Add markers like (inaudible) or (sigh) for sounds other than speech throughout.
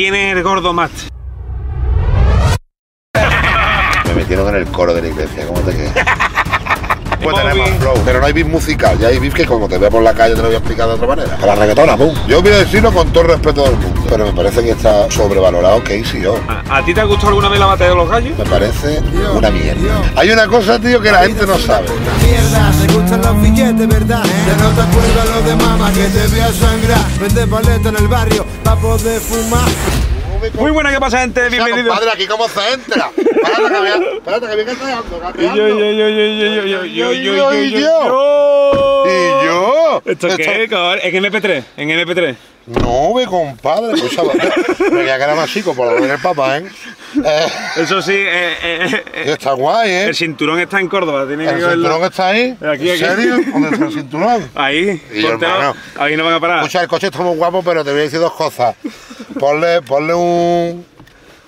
¿quién es el gordo Matt? (laughs) Me metieron en el coro de la iglesia, ¿cómo te quedas? Tenemos flow, pero no hay beat musical, ya hay beat que como te veo por la calle te lo voy a explicar de otra manera. A la reggaetona, pum. Yo voy a decirlo con todo el respeto del mundo, pero me parece que está sobrevalorado Casey yo. ¿A, a ti te ha gustado alguna vez la batalla de los gallos? Me parece una mierda. Hay una cosa, tío, que la gente no sabe. Mierda, te gustan los billetes, ¿verdad? Ya no te acuerdas lo de mamá que te voy a sangrar. Vende paleta en el barrio pa' poder fumar. Muy buena, ¿qué pasa, gente? Bienvenido. Padre, aquí cómo se entra. Espérate que voy a- viene callando, Y yo, yo, yo, yo, yo, yo, yo, yo, yo, Y yo. ¿Y yo? ¿Esto qué, cabrón? En MP3, en MP3. No, ve, compadre. Escucha, me queda que era más chico por lo menos el papá, ¿eh? Eh, Eso sí, eh, eh, eh, Está guay, ¿eh? el cinturón está en Córdoba. Tiene que El verlo. cinturón está ahí. Aquí, ¿En aquí. serio? ¿Dónde está el cinturón? Ahí, Y yo, póntelo. hermano. Ahí no van a parar. Escucha, el coche está muy guapo, pero te voy a decir dos cosas. Ponle, ponle un.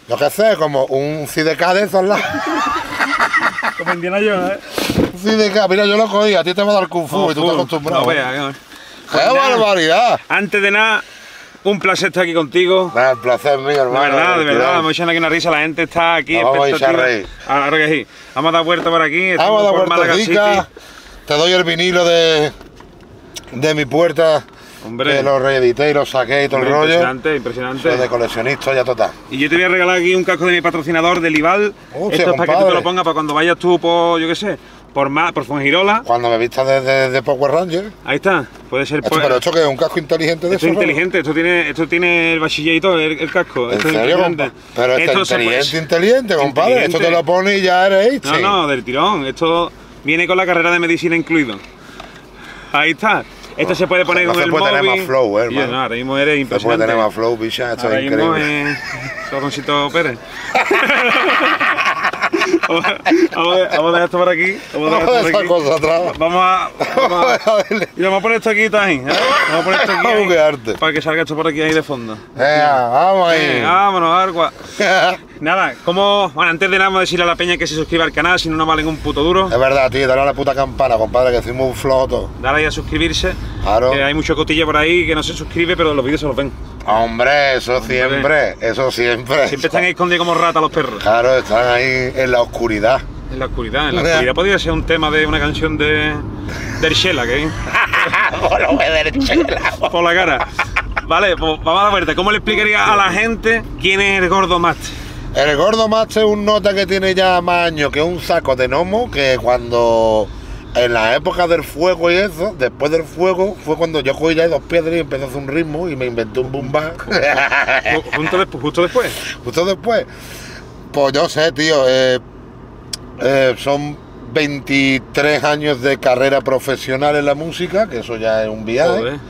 Yo qué sé, como un CDK de esos lados. (laughs) Como Indiana Jones, ¿eh? Un CDK, mira, yo lo cogí, a ti te va a dar Kung Fu y tú estás acostumbrado. No, vea, no. ¡Qué barbaridad! Antes de nada, un placer estar aquí contigo. El placer mío, De hermano. verdad, de verdad, vamos echando aquí una risa, la gente está aquí. Vamos a reír. Ahora que sí. Vamos a dar vuelta por aquí. Vamos a dar. City. Te doy el vinilo de, de mi puerta. Hombre. Que lo reedité y lo saqué y todo el rollo. Impresionante, impresionante. Soy de coleccionista, ya total. Y yo te voy a regalar aquí un casco de mi patrocinador, del Ival. Hostia, Esto es para que tú te lo pongas para cuando vayas tú por, yo qué sé, por, Ma- por Fuengirola. Cuando me vistas de, de- de Power Ranger. Ahí está. Puede ser. Esto, pues- pero esto que es un casco inteligente de Esto es inteligente, esto tiene, esto tiene el bachiller y todo, el, el casco. ¿En esto es serio, impresionante. compa? Pero esto es puede- inteligente, inteligente, compadre. Esto te lo pones y ya eres No, no, del tirón. Esto viene con la carrera de medicina incluido. Ahí está. Esto se puede poner no con se el puede tener móvil. más flow, eh, Y yo, hermano. no, ahora mismo eres Se puede impresionante. tener más flow, bicha, esto Ahora es mismo increíble. Soloncito Pérez. (laughs) vamos, a- vamos a- vamos a dejar esto por aquí. Vamos a dejar Vamos a esto por aquí. cosa atrás. Vamos a. Vamos a, (laughs) y vamos a poner esto aquí también. ¿eh? Vamos a poner esto aquí. (laughs) Vamos a quedarte. Para que salga esto por aquí ahí de fondo. Venga, vamos ahí. Eh, vámonos, Argua. Nada, como. Bueno, antes de nada, vamos a decirle a la peña que se suscriba al canal, si no nos valen un puto duro. Es verdad, tío, dale a la puta campana, compadre, que hicimos un flow todo. Dale ahí a suscribirse. Claro. Que hay mucho cotilla por ahí que no se suscribe, pero los vídeos se los ven. Hombre, eso siempre, eso siempre. Siempre están ahí escondidos como ratas los perros. Claro, están ahí en la oscuridad. En la oscuridad, en la oscuridad podría ser un tema de una canción de. del Shela, que (laughs) (laughs) por la cara. Vale, pues vamos a dar vuelta. ¿Cómo le explicaría a la gente quién es el gordo Master? El gordo macho es un nota que tiene ya más años que un saco de gnomo, que cuando en la época del fuego y eso, después del fuego, fue cuando yo cogí ya dos piedras y empecé a hacer un ritmo y me inventé un boom después, justo después. Justo después, pues yo sé, tío, eh, eh, son 23 años de carrera profesional en la música, que eso ya es un viaje. Joder.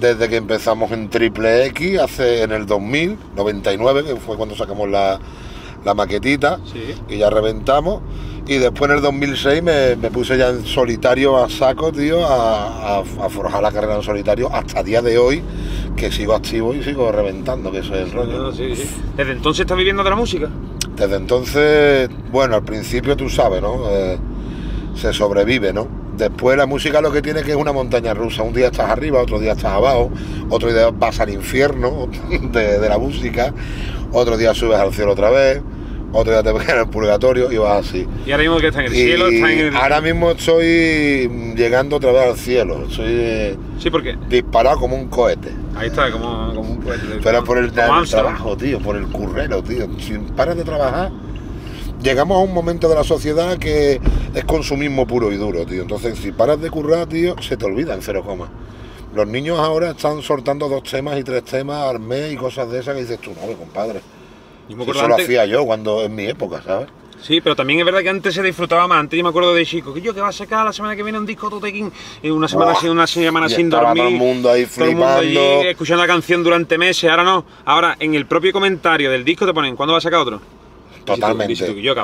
Desde que empezamos en Triple X, hace en el 2000, 99, que fue cuando sacamos la, la maquetita, Sí. y ya reventamos. Y después en el 2006 me, me puse ya en solitario a saco, tío, a, a- a forjar la carrera en solitario hasta día de hoy, que sigo activo y sigo reventando, que eso es el rollo. No, sí, sí. Desde entonces estás viviendo de la música. Desde entonces, bueno, al principio tú sabes, ¿no? Eh, se sobrevive, ¿no? Después la música lo que tiene que es una montaña rusa. Un día estás arriba, otro día estás abajo, otro día vas al infierno (laughs) de, de la música, otro día subes al cielo otra vez, otro día te (laughs) pegas en el purgatorio y vas así. Y ahora mismo que está en el Y cielo, está en el. ahora mismo estoy llegando otra vez al cielo, estoy eh, Sí, porque. disparado como un cohete. Ahí está, como, como un cohete. Pero por el, trabajo, tío, por el currero, tío. Si paras de trabajar, llegamos a un momento de la sociedad que es consumismo puro y duro, tío. Entonces, si paras de currar, tío, se te olvida en cero coma. Los niños ahora están soltando dos temas y tres temas al mes y cosas de esas que dices tú, no, compadre. Yo me Eso lo antes- hacía yo cuando en mi época, ¿sabes? Sí, pero también es verdad que antes se disfrutaba más. Antes yo me acuerdo de chico, que yo que va a sacar la semana que viene un disco Totequín, y una semana sin, una semana sin dormir. todo el mundo ahí todo el mundo allí flipando. escuchando la canción durante meses. Ahora no. Ahora en el propio comentario del disco te ponen, ¿cuándo va a sacar otro? Totalmente. Dices tú yo,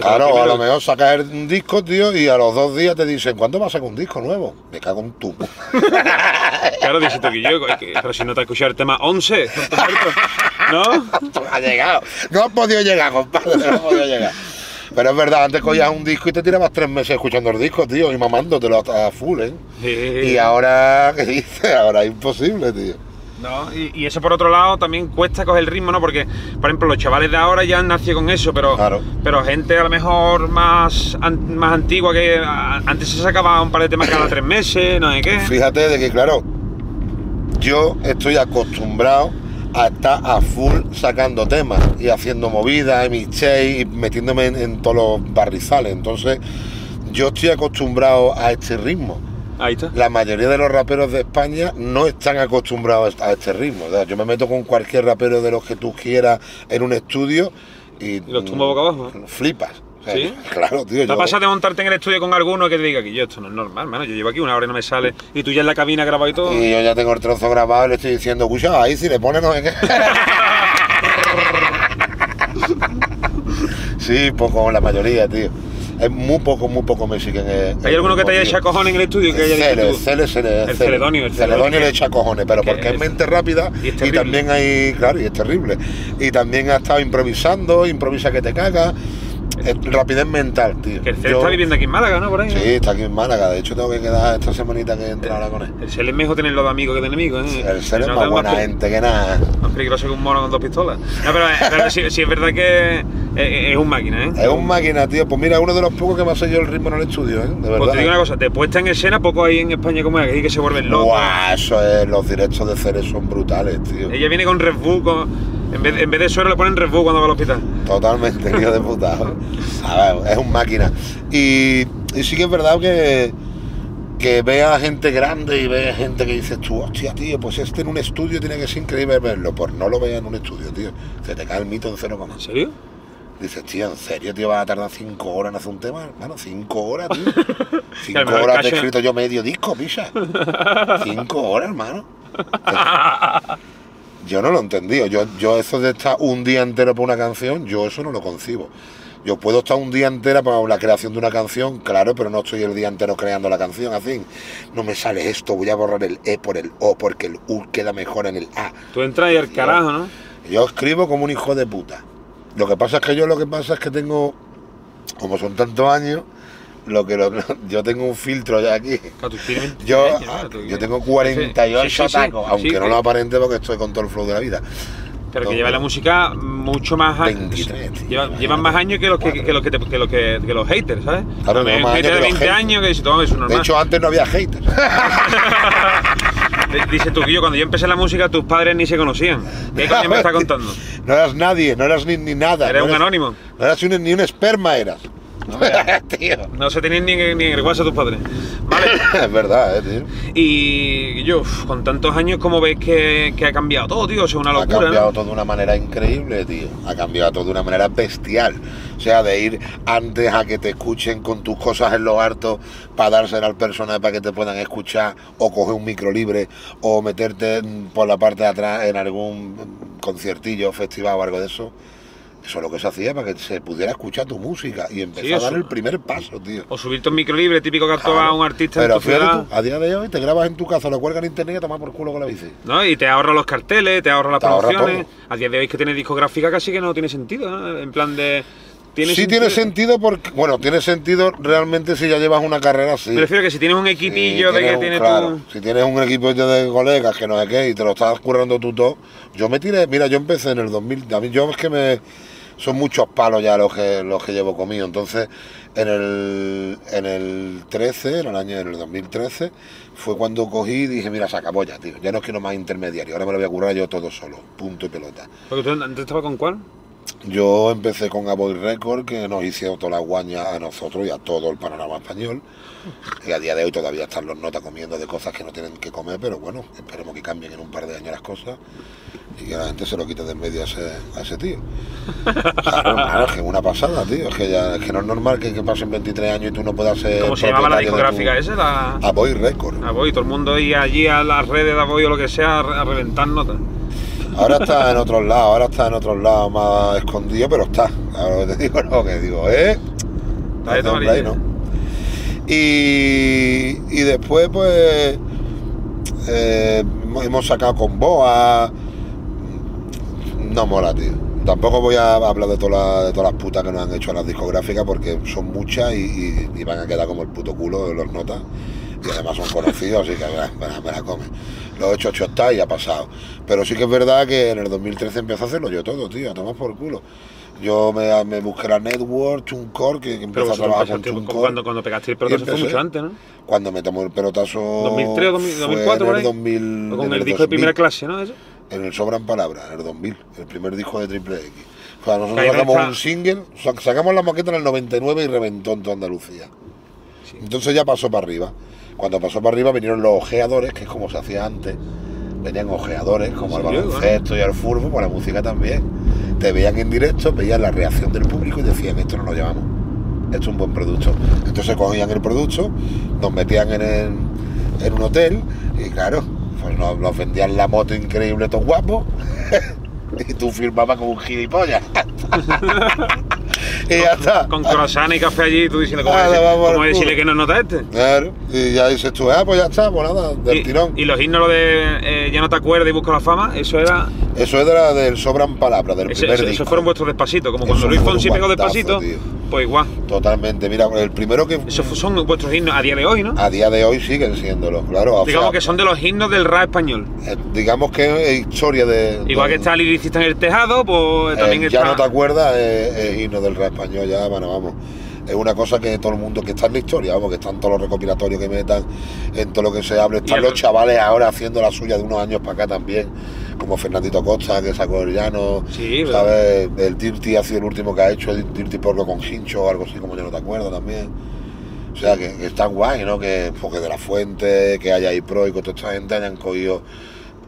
Claro, a lo mejor sacas un disco, tío, y a los dos días te dicen, ¿cuándo vas a sacar un disco nuevo? Me cago en tu. (laughs) Claro, dices tú que yo, pero si no te has escuchado el tema 11, tonto muerto, ¿no? (laughs) Tú has llegado. No has podido llegar, compadre, no has podido llegar. Pero es verdad, antes cogías un disco y te tirabas tres meses escuchando el disco, tío, y mamándotelo a full, ¿eh? Sí. Y ahora, ¿qué dices? Ahora es imposible, tío. No, y, y eso por otro lado también cuesta coger el ritmo, ¿no? Porque, por ejemplo, los chavales de ahora ya han nacido con eso, pero, Claro. pero gente a lo mejor más, an- más antigua que a- antes se sacaba un par de temas cada tres meses, no sé qué. Fíjate de que, claro, yo estoy acostumbrado a estar a full sacando temas y haciendo movidas, y y metiéndome en, en todos los barrizales. Entonces, yo estoy acostumbrado a este ritmo. Ahí está. La mayoría de los raperos de España no están acostumbrados a este ritmo. O sea, yo me meto con cualquier rapero de los que tú quieras en un estudio y, Y los tumba boca abajo, ¿eh? Flipas. O sea, ¿Sí? (laughs) Claro, tío. ¿Te yo- pasado de montarte en el estudio con alguno que te diga que yo esto no es normal, mano? Yo llevo aquí una hora y no me sale y tú ya en la cabina grabado y todo. Y yo ya tengo el trozo grabado y le estoy diciendo, escucha, ahí si le ponen no sé qué. sí, poco, la mayoría, tío. Es muy poco, muy poco me siguen. eh, ¿Hay el alguno que te haya echado cojones en el estudio que haya el Cele, el? Cele, Cele, El Cele. Celedonio, el Celedonio. Le echa cojones, pero Que porque es es- mente rápida y y, también hay, claro, y es terrible. Y también ha estado improvisando, improvisa que te caga. Es rapidez mental, tío. Que el Cele Yo- está viviendo aquí en Málaga, ¿no? Por ahí. ¿no? Sí, está aquí en Málaga. De hecho, tengo que quedar esta semanita que entra ahora con él. El Cele es mejor tenerlo de amigo que de enemigo, ¿eh? El ser es No, más buena gente que nada. Más peligroso que un mono con dos pistolas. No, pero, pero sí, sí es verdad que es, es un máquina, ¿eh? Es un máquina, tío. Pues mira, uno de los pocos que me ha yo el ritmo en el estudio, ¿eh? De verdad. Pues te digo una cosa, de puesta en escena, poco hay en España como es, que, que se vuelven locos. Buah, eso es, los directos de Ceres son brutales, tío. Ella viene con Red Bull, con- en, vez, en vez de suero le ponen Red Bull cuando va al hospital. Totalmente, tío de puta. A ver, es un máquina. Y, y sí que es verdad que, que ve a gente grande y ve a gente que dices tú, hostia, tío, pues este en un estudio tiene que ser increíble verlo. Pues no lo veas en un estudio, tío. Se te cae el mito en cero coma. ¿En serio? Dices, tío, ¿en serio, tío, vas a tardar cinco horas en hacer un tema? Hermano, cinco horas, tío. (laughs) Cinco horas te he escrito yo medio disco, picha. (laughs) Cinco horas, hermano. (laughs) Yo no lo he entendido. Yo, yo eso de estar un día entero por una canción, yo eso no lo concibo. Yo puedo estar un día entero para la creación de una canción, claro, pero no estoy el día entero creando la canción. Así, no me sale esto, voy a borrar el E por el O porque el U queda mejor en el A. Tú entras y el carajo, ¿no? Yo escribo como un hijo de puta. Lo que pasa es que yo lo que pasa es que tengo, como son tantos años, lo que lo- yo tengo un filtro ya aquí. Claro, tú tienes 20 Yo, años, yo tengo 48 Sí, sí, tacos, sí, aunque que- no lo aparente porque estoy con todo el flow de la vida. Pero que lleva la música mucho más años. 23, tío, Lleva- llevan más años que los que, que los que, te- que los que, que los haters, ¿sabes? Claro, no, más hater años de que los 20 haters. años que dice, todo eso es normal. De hecho, antes no había haters. (laughs) Dice tú que yo cuando yo empecé la música tus padres ni se conocían. ¿Qué coño me estás (laughs) contando? No eras nadie, no eras ni, ni nada. Eres no un anónimo. No eras un- ni un esperma, eras. (laughs) tío. No se tenían ni, en- ni en el WhatsApp tus padres. Vale. (laughs) Es verdad, eh, tío. Y yo, con tantos años, ¿cómo ves que, que ha cambiado todo, tío? O sea, una ha locura, cambiado ¿no? todo de una manera increíble, tío. Ha cambiado todo de una manera bestial. O sea, de ir antes a que te escuchen con tus cosas en lo harto para dársela al personal para que te puedan escuchar, o coger un micro libre, o meterte mm, por la parte de atrás en algún conciertillo, festival o algo de eso. Eso es lo que se hacía para que se pudiera escuchar tu música y empezar Sí, a dar el primer paso, tío. O subirte un micro libre, típico que actúa Claro. un artista Pero en tu ciudad. tú, a día de hoy te grabas en tu casa, lo cuelgas en internet y tomar por culo con la bici. ¿no? Y te ahorra los carteles, te ahorra las Te promociones. A día de hoy que tiene discográfica casi que no tiene sentido, ¿no? En plan de. ¿tiene sí tiene sentido porque, bueno, tiene sentido realmente si ya llevas una carrera así. Me refiero que si tienes un equipillo de que un- tienes claro, tu. Si tienes un equipo de colegas que no sé qué y te lo estás currando tú todo. Yo me tiré, mira, yo empecé en el 2000. A mí yo es que me. Son muchos palos ya los que, los que llevo conmigo. Entonces, en el, en el 13, en el año en el 2013, fue cuando cogí y dije, mira, se acabó ya, tío. Ya no quiero más intermediario. Ahora me lo voy a currar yo todo solo. Punto y pelota. Porque tú antes estabas con cuál? Yo empecé con Aboy Record, que nos hicieron toda la guaña a nosotros y a todo el panorama español. Y a día de hoy todavía están los notas comiendo de cosas que no tienen que comer, pero bueno, esperemos que cambien en un par de años las cosas y que la gente se lo quite de en medio a ese, a ese tío. Es que una pasada, tío. Es que, ya, es que no es normal que, que pasen 23 años y tú no puedas ser. ¿Cómo se llamaba la discográfica tu- esa? La... Aboy Record. Aboy, todo el mundo iba allí a las redes de Aboy o lo que sea a reventar notas. Ahora está en otros lados, ahora está en otros lados más escondido, pero está. Ahora lo te digo, no, que digo, ¿eh? Está. ¿no? Y, y después, pues, eh, hemos- sacado con Boa. No mola, tío. Tampoco voy a hablar de todas las, de todas las putas que nos han hecho a las discográficas porque son muchas y, y- y van a quedar como el puto culo de los notas. Y además son conocidos, así que me la, me la- me comen. Los 8 8 está y ha pasado. Pero sí que es verdad que en el 2013 empecé a hacerlo yo todo, tío, a tomar por culo. Yo me, me busqué la Network, TuneCore, que, que empecé a trabajar con cuando, cuando pegaste el pelotazo fue mucho antes, ¿no? Cuando me tomó el pelotazo. 2003 o 2000, fue 2004 en el ahí. 2000, O con en el el disco de primera 2000. clase, ¿no? Eso. En el Sobran Palabras, en el 2000, el primer disco de Triple X. O sea, nosotros sacamos está- un single, sa- sacamos la maqueta en el 99 y reventó en toda Andalucía. Entonces ya pasó para arriba. Cuando pasó para arriba vinieron los ojeadores, que es como se hacía antes. Venían ojeadores, como al baloncesto y al fútbol, pues la música también. Te veían en directo, veían la reacción del público y decían, esto no lo llevamos. Esto es un buen producto. Entonces cogían el producto, nos metían en, el- en un hotel y claro, pues nos, nos vendían la moto increíble, todo guapo. (laughs) y tú firmabas como un gilipollas. (laughs) y ya está. Con croissant y café allí, tú diciendo, ¿cómo, Ah, decir- cómo decirle que no nota este? Claro, y ya dices tú, ah, pues ya está, pues nada, del y, tirón. y los himnos lo de eh, Ya no te acuerdas y busca la fama, eso era. Eso la del Sobran Palabras, del Ese, primer eso, disco. eso fueron vuestros despacitos, como Eso cuando Luis fue un Fonsi pegó despacito, tío. pues igual. Totalmente, mira, el primero que Esos son vuestros himnos a día de hoy, ¿no? a día de hoy siguen siéndolo, claro. Digamos sea, que son de los himnos del rap español. eh, digamos que es historia de. Igual que está Liricista en el tejado, pues eh, también ya está. no te acuerdas, es, es himno del rap español, ya, bueno, vamos. Es una cosa que todo el mundo, que está en la historia, vamos, que están todos los recopilatorios que metan, en todo lo que se hable. Están el- los chavales ahora haciendo la suya de unos años para acá también, como Fernandito Costa, que sacó el llano, Sí. ¿sabes? El Dirty ha sido el último que ha hecho, el Dirty Porco con Hincho o algo así, como ya no te acuerdas también. O sea, que, que está guay, ¿no? Que porque de la fuente, que haya ahí pro y que toda esta gente hayan cogido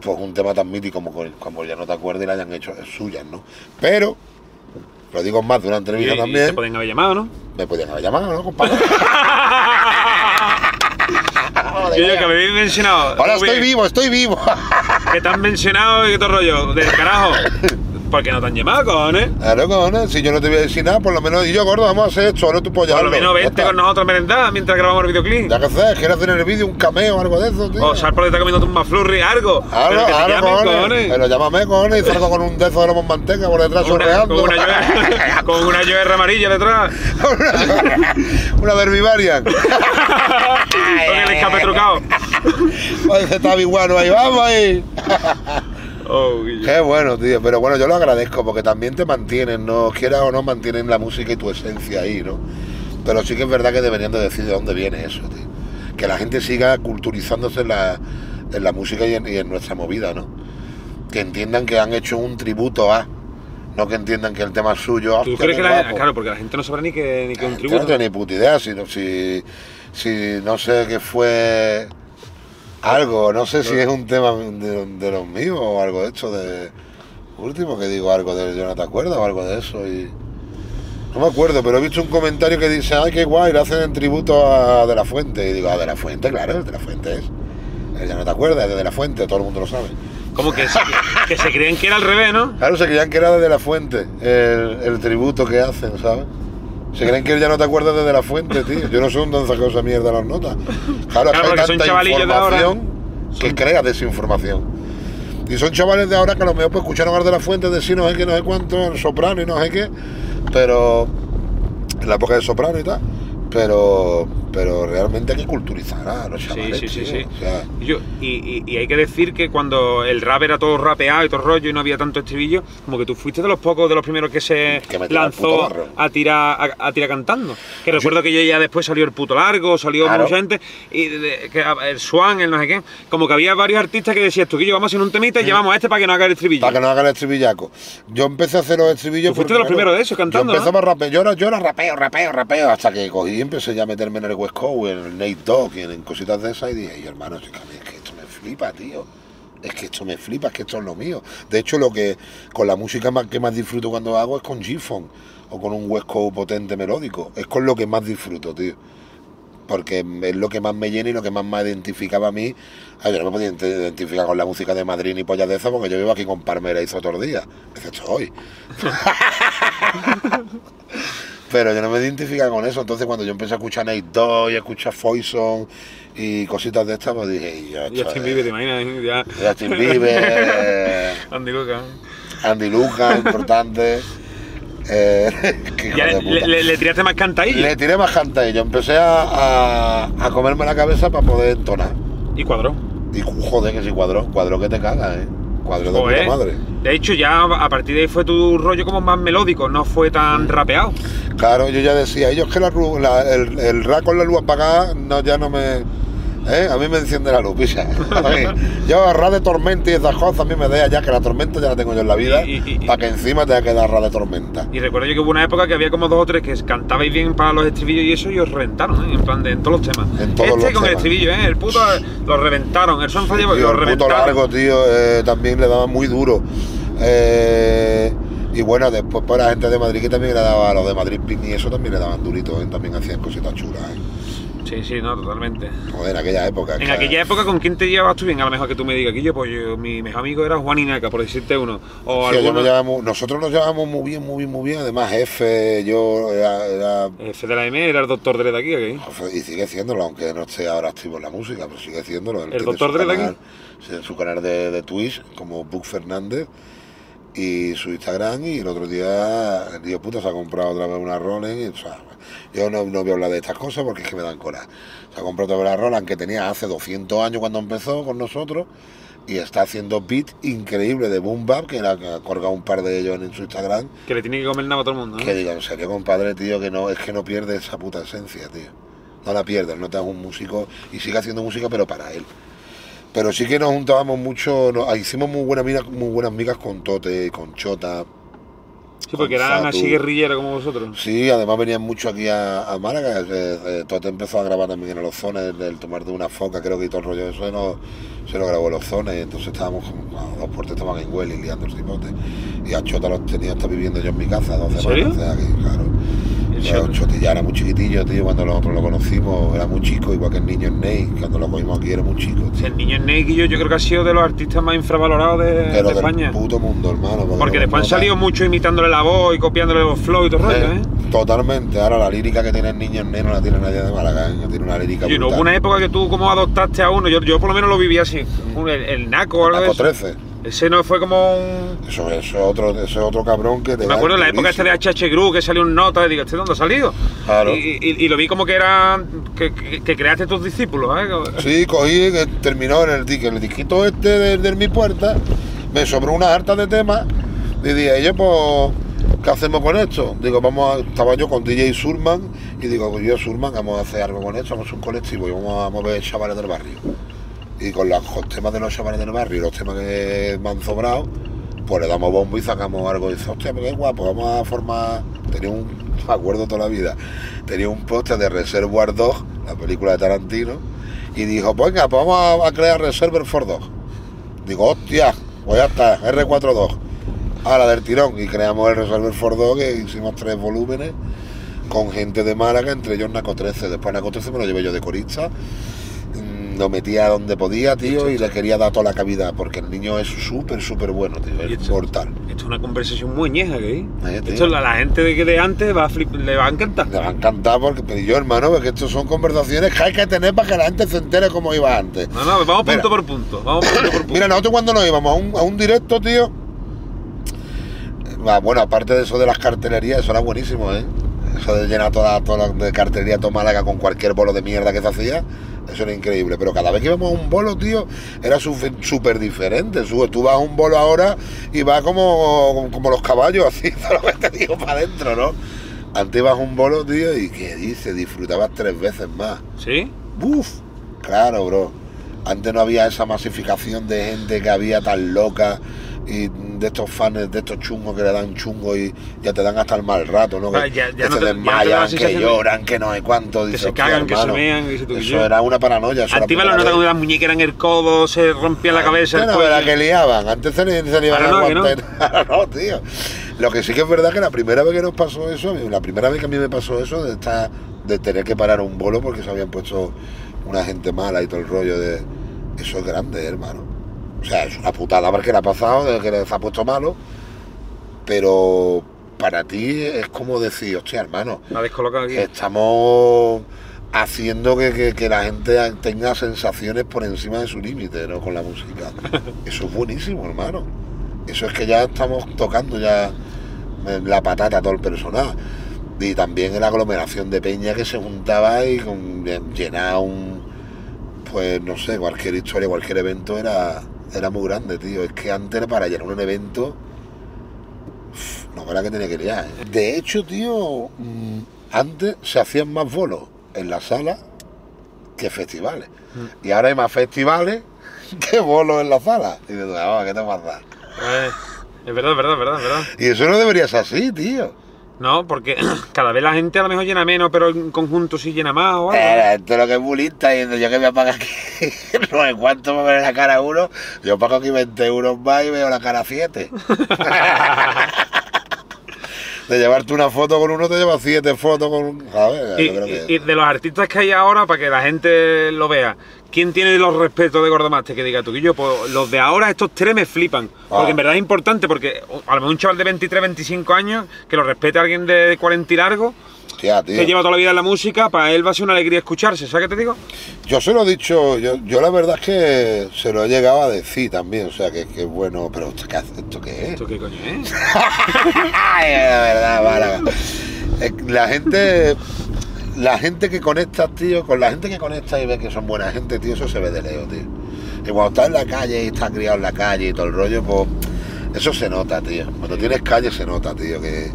pues un tema tan mítico como, como ya no te acuerdas y la hayan hecho suyas, ¿no? Pero, lo digo más de una entrevista y también, te pueden haber llamado, ¿no? me podían haber llamado, ¿no, compadre? Yo, (laughs) yo que me habéis mencionado. Ahora estoy vivo, estoy vivo. Que te han mencionado y todo rollo. Del carajo. (laughs) ¿Por qué no te han llamado, cojones? Claro, cojones, si yo no te voy a decir nada, por lo menos, y yo, gordo, vamos a hacer esto, no tú puedes Por lo menos vente con nosotros a merendar mientras grabamos el videoclip. Ya que sé, ¿quieres hacer en el vídeo un cameo o algo de eso, tío? O sal por detrás comiendo un McFlurry, algo. Ahora, llamen, cojones. cojones. Pero llámame, cojones, y salgo con un dedo de lomo manteca por detrás chorreando. con una lluvia- (laughs) con una lluvia amarilla detrás. (laughs) una Berbivarian. (laughs) con el escape trucado. Parece Tabi Guano ahí, vamos ahí. Oh. Qué bueno, tío. Pero bueno, yo lo agradezco porque también te mantienen, ¿no? Quieras o no, mantienen la música y tu esencia ahí, ¿no? Pero sí que es verdad que deberían de decir de dónde viene eso, tío. Que la gente siga culturizándose en la, en la música y en, y en nuestra movida, ¿no? Que entiendan que han hecho un tributo a. No que entiendan que el tema es suyo. ¿Tú crees que la guapo. Claro, porque la gente no sabrá ni que, ni que un Yo no tributo. tengo ni puta idea, si, no- si, si no sé qué fue algo, no sé si es un tema de, de los míos o algo de hecho de último que digo algo de yo no te acuerdas o algo de eso y no me acuerdo, pero he visto un comentario que dice, ay qué guay, le hacen en tributo a De La Fuente y digo, a De La Fuente, claro, De La Fuente es. Ya no te acuerdas, es de De La Fuente, todo el mundo lo sabe. Como que se, que se creían que era al revés, ¿no? Claro, se creían que era de De La Fuente, el, el tributo que hacen, ¿sabes? Se creen que ya no te acuerdas de De La Fuente, tío. Yo no sé dónde han sacado esa mierda las notas. Claro, es que hay tanta información que crea desinformación. Y son chavales de ahora que a lo mejor pues, escucharon a De La Fuente decir no sé qué, no sé cuánto, el soprano y no sé qué, pero en la época del soprano y tal. Pero, pero realmente hay que culturizar a los Sí, chavales. sí, sí, tío. sí. O sea, yo- y, y- y hay que decir que cuando el rap era todo rapeado y todo rollo y no había tanto estribillo, como que tú fuiste de los pocos, de los primeros que se Que lanzó a tirar a, a tirar cantando. Que recuerdo que yo ya después salió el puto largo, salió Claro. mucha gente, y de- de- que, el Swan, el no sé qué. Como que había varios artistas que decías tú que yo vamos a hacer un temita y llevamos a este para que no haga el estribillo. Para que no hagan el estribillaco. Yo empecé a hacer los estribillos. Tú fuiste de los primeros de esos, cantando, Yo empezaba a rapear. Yo era, yo era rapeo, rapeo, rapeo. Hasta que cogí y empecé ya a meterme en el West Coast, en el Nate Dogg en, en cositas de esas. Y dije, "Ey, hermano, es que, esto me flipa, tío. Es que esto me flipa, es que esto es lo mío. De hecho, lo que con la música más, que más disfruto cuando hago es con G-Funk o con un West Coast potente melódico. Es con lo que más disfruto, tío porque es lo que más me llena y lo que más me identificaba a mí. Ay, yo no me podía ident- identificar con la música de Madrid ni pollas de esa porque yo vivo aquí con Parmera y otros días, excepto hoy. (laughs) Pero yo no me identificaba con eso, entonces cuando yo empecé a escuchar Nate Dogg y a escuchar Foison y cositas de estas, pues dije, "Y yo, Y esto Justin Bieber, te imaginas, (laughs) ya. Justin Bieber, (laughs) Andy Luca. Andy Lucas, importante. Eh, (laughs) Ya le, puta. le- le tiraste más cantadillo. Le tiré más cantadillo, empecé a, a, a comerme la cabeza para poder entonar. Y cuadró. Y joder, que si cuadró, cuadró que te cagas, ¿eh? Cuadró de puta madre. De hecho, ya a partir de ahí fue tu rollo como más melódico, no fue tan rapeado. Claro, yo ya decía, ellos que la, la- el, el con la luz apagada no, ya no me... ¿eh? A mí me enciende la luz, pisa. (laughs) A mí, yo a ra de tormenta y esas cosas a mí me deja ya que la tormenta ya la tengo yo en la vida, para que encima tenga que dar de tormenta. Y recuerdo yo que hubo una época que había como dos o tres que cantabais bien para los estribillos y eso y os reventaron, ¿eh? en plan de en todos los temas. En todos este los con el estribillo, ¿eh? el puto lo reventaron, el son porque Tío, lo el puto largo, tío, eh, también le daba muy duro. Eh, y bueno, después pues la gente de Madrid que también le daba a los de Madrid Pin y eso también le daban durito, ¿eh? también hacían cositas chulas. ¿eh? Sí, sí, no, totalmente. Joder, en aquella época. En que- aquella época, ¿con quién te llevabas tú bien? A lo mejor que tú me digas, yo, pues yo, mi mejor amigo era Juan Inaca, por decirte uno. O Sí, yo alguno. me llevamos- nosotros nos llevamos muy bien, muy bien, muy bien. Además, jefe, yo era, era- F de la M era el doctor Dre de aquí, ¿ok? y sigue siéndolo, aunque no esté ahora activo en la música, pero sigue siéndolo. Él ¿El doctor Dre de aquí? sí, su canal de, de Twitch, como Book Fernández, y su Instagram. Y el otro día, el tío puta se ha comprado otra vez una Rolex. y, o sea, yo no, no voy a hablar de estas cosas porque es que me dan cola. Se ha comprado otra vez la Rolex que tenía hace 200 años cuando empezó con nosotros. Y está haciendo beat increíble de Boom Bap, que la- ha colgado un par de ellos en su Instagram. Que le tiene que comer nada a todo el mundo, ¿no? Que digo, en serio, compadre, tío, que no, es que no pierde esa puta esencia, tío. No la pierdes, no te hagas un músico y sigue haciendo música, pero para él. Pero sí que nos juntábamos mucho, nos- hicimos muy buenas migas, muy buenas migas con Tote, con Chota. Sí, porque eran así guerrilleros como vosotros. Sí, además venían mucho aquí a, a Málaga. eh, Tote empezó a grabar también en los zones, el tomar de una foca, creo que y todo el rollo de eso no, se lo grabó en los zones. Y entonces estábamos, como- a dos puertas estaban en Hueli liando el cipote. Y a Chota los tenía hasta viviendo yo en mi casa, 12 ¿En serio? aquí, claro. Chota. Choti ya era muy chiquitillo, tío, cuando nosotros lo conocimos, era muy chico, igual que el niño Snake, cuando lo cogimos aquí era muy chico, tío. el niño Snake y yo, yo creo que ha sido de los artistas más infravalorados de, de del España. puto mundo, hermano. Porque lo después han salido mucho imitándole la voz y copiándole los flow y todo el rollo, ¿eh? Totalmente, ahora la lírica que tiene el niño Snake no la tiene nadie de Málaga, ¿eh? tiene una lírica Oye, ¿no una época que tú como adoptaste a uno? Yo, yo por lo menos lo viví así. Un- el, el Naco o algo de Naco eso. 13. Ese no fue como un... Eso, es otro, eso es otro cabrón que te Me acuerdo en la época esta de. HH Group que salió un nota y digo, ¿este dónde ha salido? Claro. Y, y- y lo vi como que era... Que, que- que creaste tus discípulos, ¿eh? Sí, cogí, que terminó en el, en el disquito este de, de mi puerta, me sobró una harta de temas y dije, yo pues, ¿qué hacemos con esto? Digo, vamos a, estaba yo con DJ Surman y digo, yo Surman, vamos a hacer algo con esto, vamos a un colectivo y vamos a mover chavales del barrio. Y con los temas de los chavales del barrio y los temas que me han sobrado, pues le damos bombo y sacamos algo y dice, hostia, pues qué guapo, vamos a formar. Tenía un, (laughs) acuerdo toda la vida, tenía un póster de Reservoir Dog, la película de Tarantino, y dijo, pues venga, pues vamos a, crear Reservoir for Dog. Digo, hostia, pues ya está, R42. A la del tirón, y creamos el Reservoir for Dog, que hicimos tres volúmenes con gente de Málaga, entre ellos Naco 13. Después Naco 13 me lo llevé yo de corista. Lo metía donde podía, tío, y le quería dar toda la cabida, porque el niño es súper, súper bueno, tío, es esto- mortal. Esto es una conversación muy ñeja que hay. Eh. Esto la, la gente de, de antes va a flip- le va a encantar. Me va a encantar porque pero yo, hermano, porque estos son conversaciones que hay que tener para que la gente se entere cómo iba antes. No, no, vamos Mira. punto por punto. Vamos punto por (coughs) punto. Mira, nosotros cuando nos íbamos a un, a un directo, tío. eh, Bueno, aparte de eso de las cartelerías, eso era buenísimo, ¿eh? Eso de llenar toda, toda la de cartelería toda Málaga con cualquier bolo de mierda que se hacía, eso era increíble. Pero cada vez que íbamos a un bolo, tío, era súper diferente. Tú vas a un bolo ahora y vas como, como los caballos, (laughs) así, solamente digo para adentro, ¿no? Antes ibas a un bolo, tío, y ¿qué dices? Disfrutabas tres veces más. ¿Sí? Buf, claro, bro. Antes no había esa masificación de gente que había tan loca y de estos fans, de estos chungos que le dan chungo y ya te dan hasta el mal rato, ¿no? Ah, Que, ya- ya que no se te- no la desmayan, que lloran, que no sé cuánto. Que dices, se "Hostia, cagan, que se hermano". mean, se y Eso yo. era una paranoia. Eso las primera notas cuando las muñecas eran el codo, se rompía la cabeza. Antes no era que liaban, antes se, le- se Ahora a no, no. aguantar. (laughs) Ahora no, tío. Lo que sí que es verdad que la primera vez que nos pasó eso, la primera vez que a mí me pasó eso, de estar, de tener que parar un bolo porque se habían puesto una gente mala y todo el rollo de. Eso es grande, hermano. O sea, es una putada porque le ha pasado, de que se ha puesto malo. Pero para ti es como decir, hostia, hermano, La descolocado aquí. estamos haciendo que, que- que la gente tenga sensaciones por encima de su límite, ¿no? Con la música. (laughs) Eso es buenísimo, hermano. Eso es que ya estamos tocando ya la patata todo el personal. Y también la aglomeración de peña que se juntaba y con, llenaba un, pues no sé, cualquier historia, cualquier evento era, era muy grande, tío. Es que antes para llenar un evento, no era que tenía que liar. ¿eh? De hecho, tío, mm, antes se hacían más bolos en la sala que festivales. Y ahora hay más festivales (laughs) que bolos en la sala. Y dices, "Ah, ¿qué te pasa? Eh, es verdad, es verdad, es verdad, es verdad. Y eso no debería ser así, tío. No, porque (clears throat) cada vez la gente a lo mejor llena menos, pero en conjunto sí llena más o. Eh, esto es lo que es bulista y yo que voy a pagar aquí (laughs) no sé cuánto me ve la cara uno, yo pago aquí 20 euros más y veo la cara a (laughs) 7. De llevarte una foto con uno te llevas 7 fotos con. ¿Sabes? Y, Yo creo que- y- de los artistas que hay ahora, para que la gente lo vea, ¿quién tiene los respetos de Gordomaste? Que diga tú, que yo, pues los de ahora, estos tres me flipan. Porque Ah. en verdad es importante, porque a lo mejor un chaval de 23, 25 años, que lo respete a alguien de 40 y largo, Hostia, tío. que lleva toda la vida en la música, para él va a ser una alegría escucharse, ¿sabes qué te digo? Yo se lo he dicho, yo, yo la verdad es que se lo he llegado a decir también, o sea que, que bueno, pero ¿esto qué, hace? ¿Esto qué es? ¿Esto qué coño es? (laughs) Ay, la verdad, Málaga. Eh, La gente, la gente que conecta, tío, con la gente que conecta y ve que son buena gente, tío, eso se ve de lejos, tío. Y cuando estás en la calle y estás criado en la calle y todo el rollo, pues eso se nota, tío. Cuando tienes calle se nota, tío, que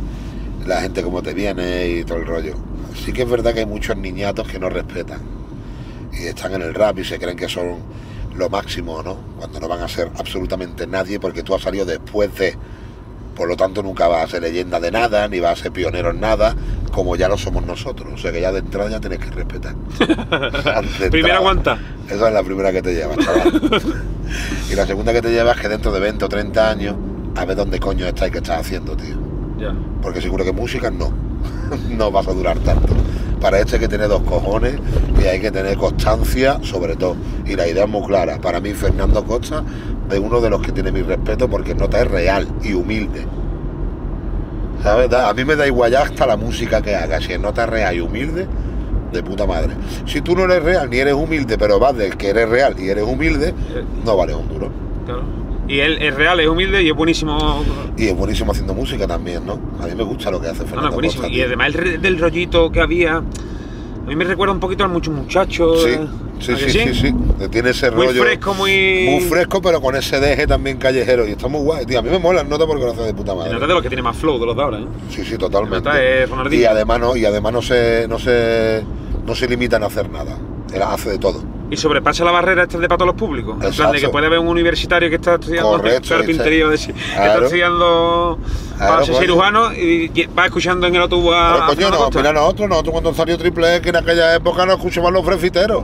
la gente como te viene y todo el rollo. Sí que es verdad que hay muchos niñatos que no respetan y están en el rap y se creen que son lo máximo, ¿no? Cuando no van a ser absolutamente nadie porque tú has salido después de... Por lo tanto, nunca vas a ser leyenda de nada, ni vas a ser pionero en nada, como ya lo somos nosotros. O sea que ya de entrada ya tienes que respetar. (laughs) Entrada. aguanta. Esa es la primera que te llevas, chaval. (laughs) y la segunda que te llevas es que dentro de 20 o 30 años, a ver dónde coño estás y qué estás haciendo, tío. Ya. Porque seguro que música no. (laughs) no vas a durar tanto. Para esto hay que tener dos cojones y hay que tener constancia sobre todo. Y la idea es muy clara. Para mí Fernando Costa es uno de los que tiene mi respeto porque nota es real y humilde. ¿Sabes? A mí me da igual ya hasta la música que haga. Si es nota real y humilde, de puta madre. Si tú no eres real ni eres humilde, pero vas del que eres real y eres humilde, no vale un duro. Claro. Y él es real, es humilde y es buenísimo. Y es buenísimo haciendo música también, ¿no? A mí me gusta lo que hace No, no, Fernando es buenísimo. Costa. Y además el del rollito que había, a mí me recuerda un poquito a muchos muchachos. Sí, eh, sí, ¿a que sí, sí, sí. Tiene ese Muy rollo. fresco, muy. Muy fresco, pero con ese deje también callejero. Y está muy guay, tío. A mí me mola nota porque lo hace de puta madre. nota de los que tiene más flow de los de ahora, ¿eh? Sí, sí, totalmente. es. Y además no, y además no se, no se, no se limitan a hacer nada. Él hace de todo. Y sobrepasa la barrera esta de para los públicos. En plan de Exacto. que puede haber un universitario que está estudiando Correcto, carpintería, de- que Claro. está estudiando para Claro, ser coño. cirujano y y va escuchando en el autobús a. Pero coño, no, mira nosotros, nosotros cuando salió Triple X en aquella época no escuchaban los frefiteros.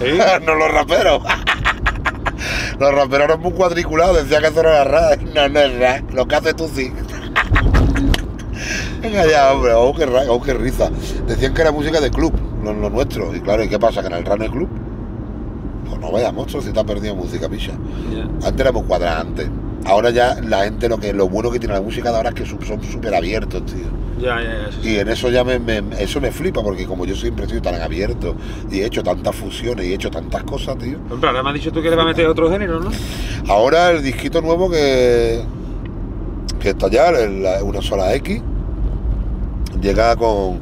Sí. (laughs) no los raperos. (laughs) los raperos eran muy cuadriculados, decía que eso no era rap. No, no es rap, lo que hace tú sí. (laughs) Venga ya, hombre, oh qué, ra- oh, qué risa. Decían que era música de club, lo, lo nuestro. Y claro, ¿y qué pasa? ¿Que en el rap no hay club? Pues no vaya, monstruo, si te has perdido música, picha. Ya. Antes éramos cuadrados antes. Ahora ya la gente, lo que lo bueno que tiene la música de ahora es que son súper abiertos, tío. Ya, ya, ya. sí. Y en eso ya me, me- eso me flipa, porque como yo siempre estoy tan abierto y he hecho tantas fusiones y he hecho tantas cosas, tío. Pero ahora me has dicho tú que le va a meter otro género, ¿no? Ahora el disquito nuevo que, que está ya, el- una sola X, llega con,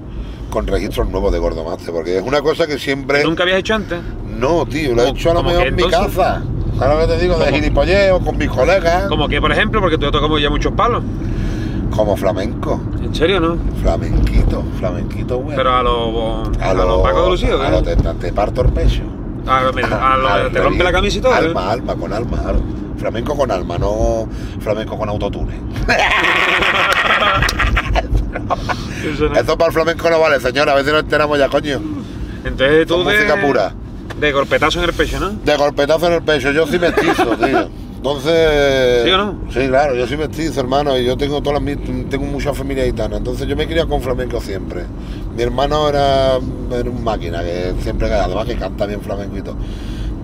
con registros nuevos de Gordomaste, porque es una cosa que siempre... ¿Nunca habías hecho antes? No, tío, lo he ¿Cómo- hecho a lo mejor en mi casa. ¿Sabes lo que te digo? De gilipolleo, con mis colegas. Como que, por ejemplo, porque tú tocado ya muchos palos. Como flamenco. ¿En serio, no? Flamenquito, flamenquito, bueno. Pero a los a, lo, los Paco de Lucía, a lo te, te parto el pecho. A, lo- a lo- Al te rompe la camisa y todo. ¿eh? Alma, alma, con alma. claro. Flamenco con alma, no flamenco con autotune. (laughs) Eso no. Esto para el flamenco no vale, señora. A veces nos enteramos ya, coño. Entonces tú Con de, música pura. De golpetazo en el pecho, ¿no? De golpetazo en el pecho. Yo sí mestizo, (laughs) tío. Entonces. ¿Sí o no? Sí, claro, yo sí mestizo, hermano. Y yo tengo todas las, tengo mucha familia gitana. Entonces yo me criado con flamenco siempre. Mi hermano era, era un máquina, que siempre, además que canta bien flamenco y todo.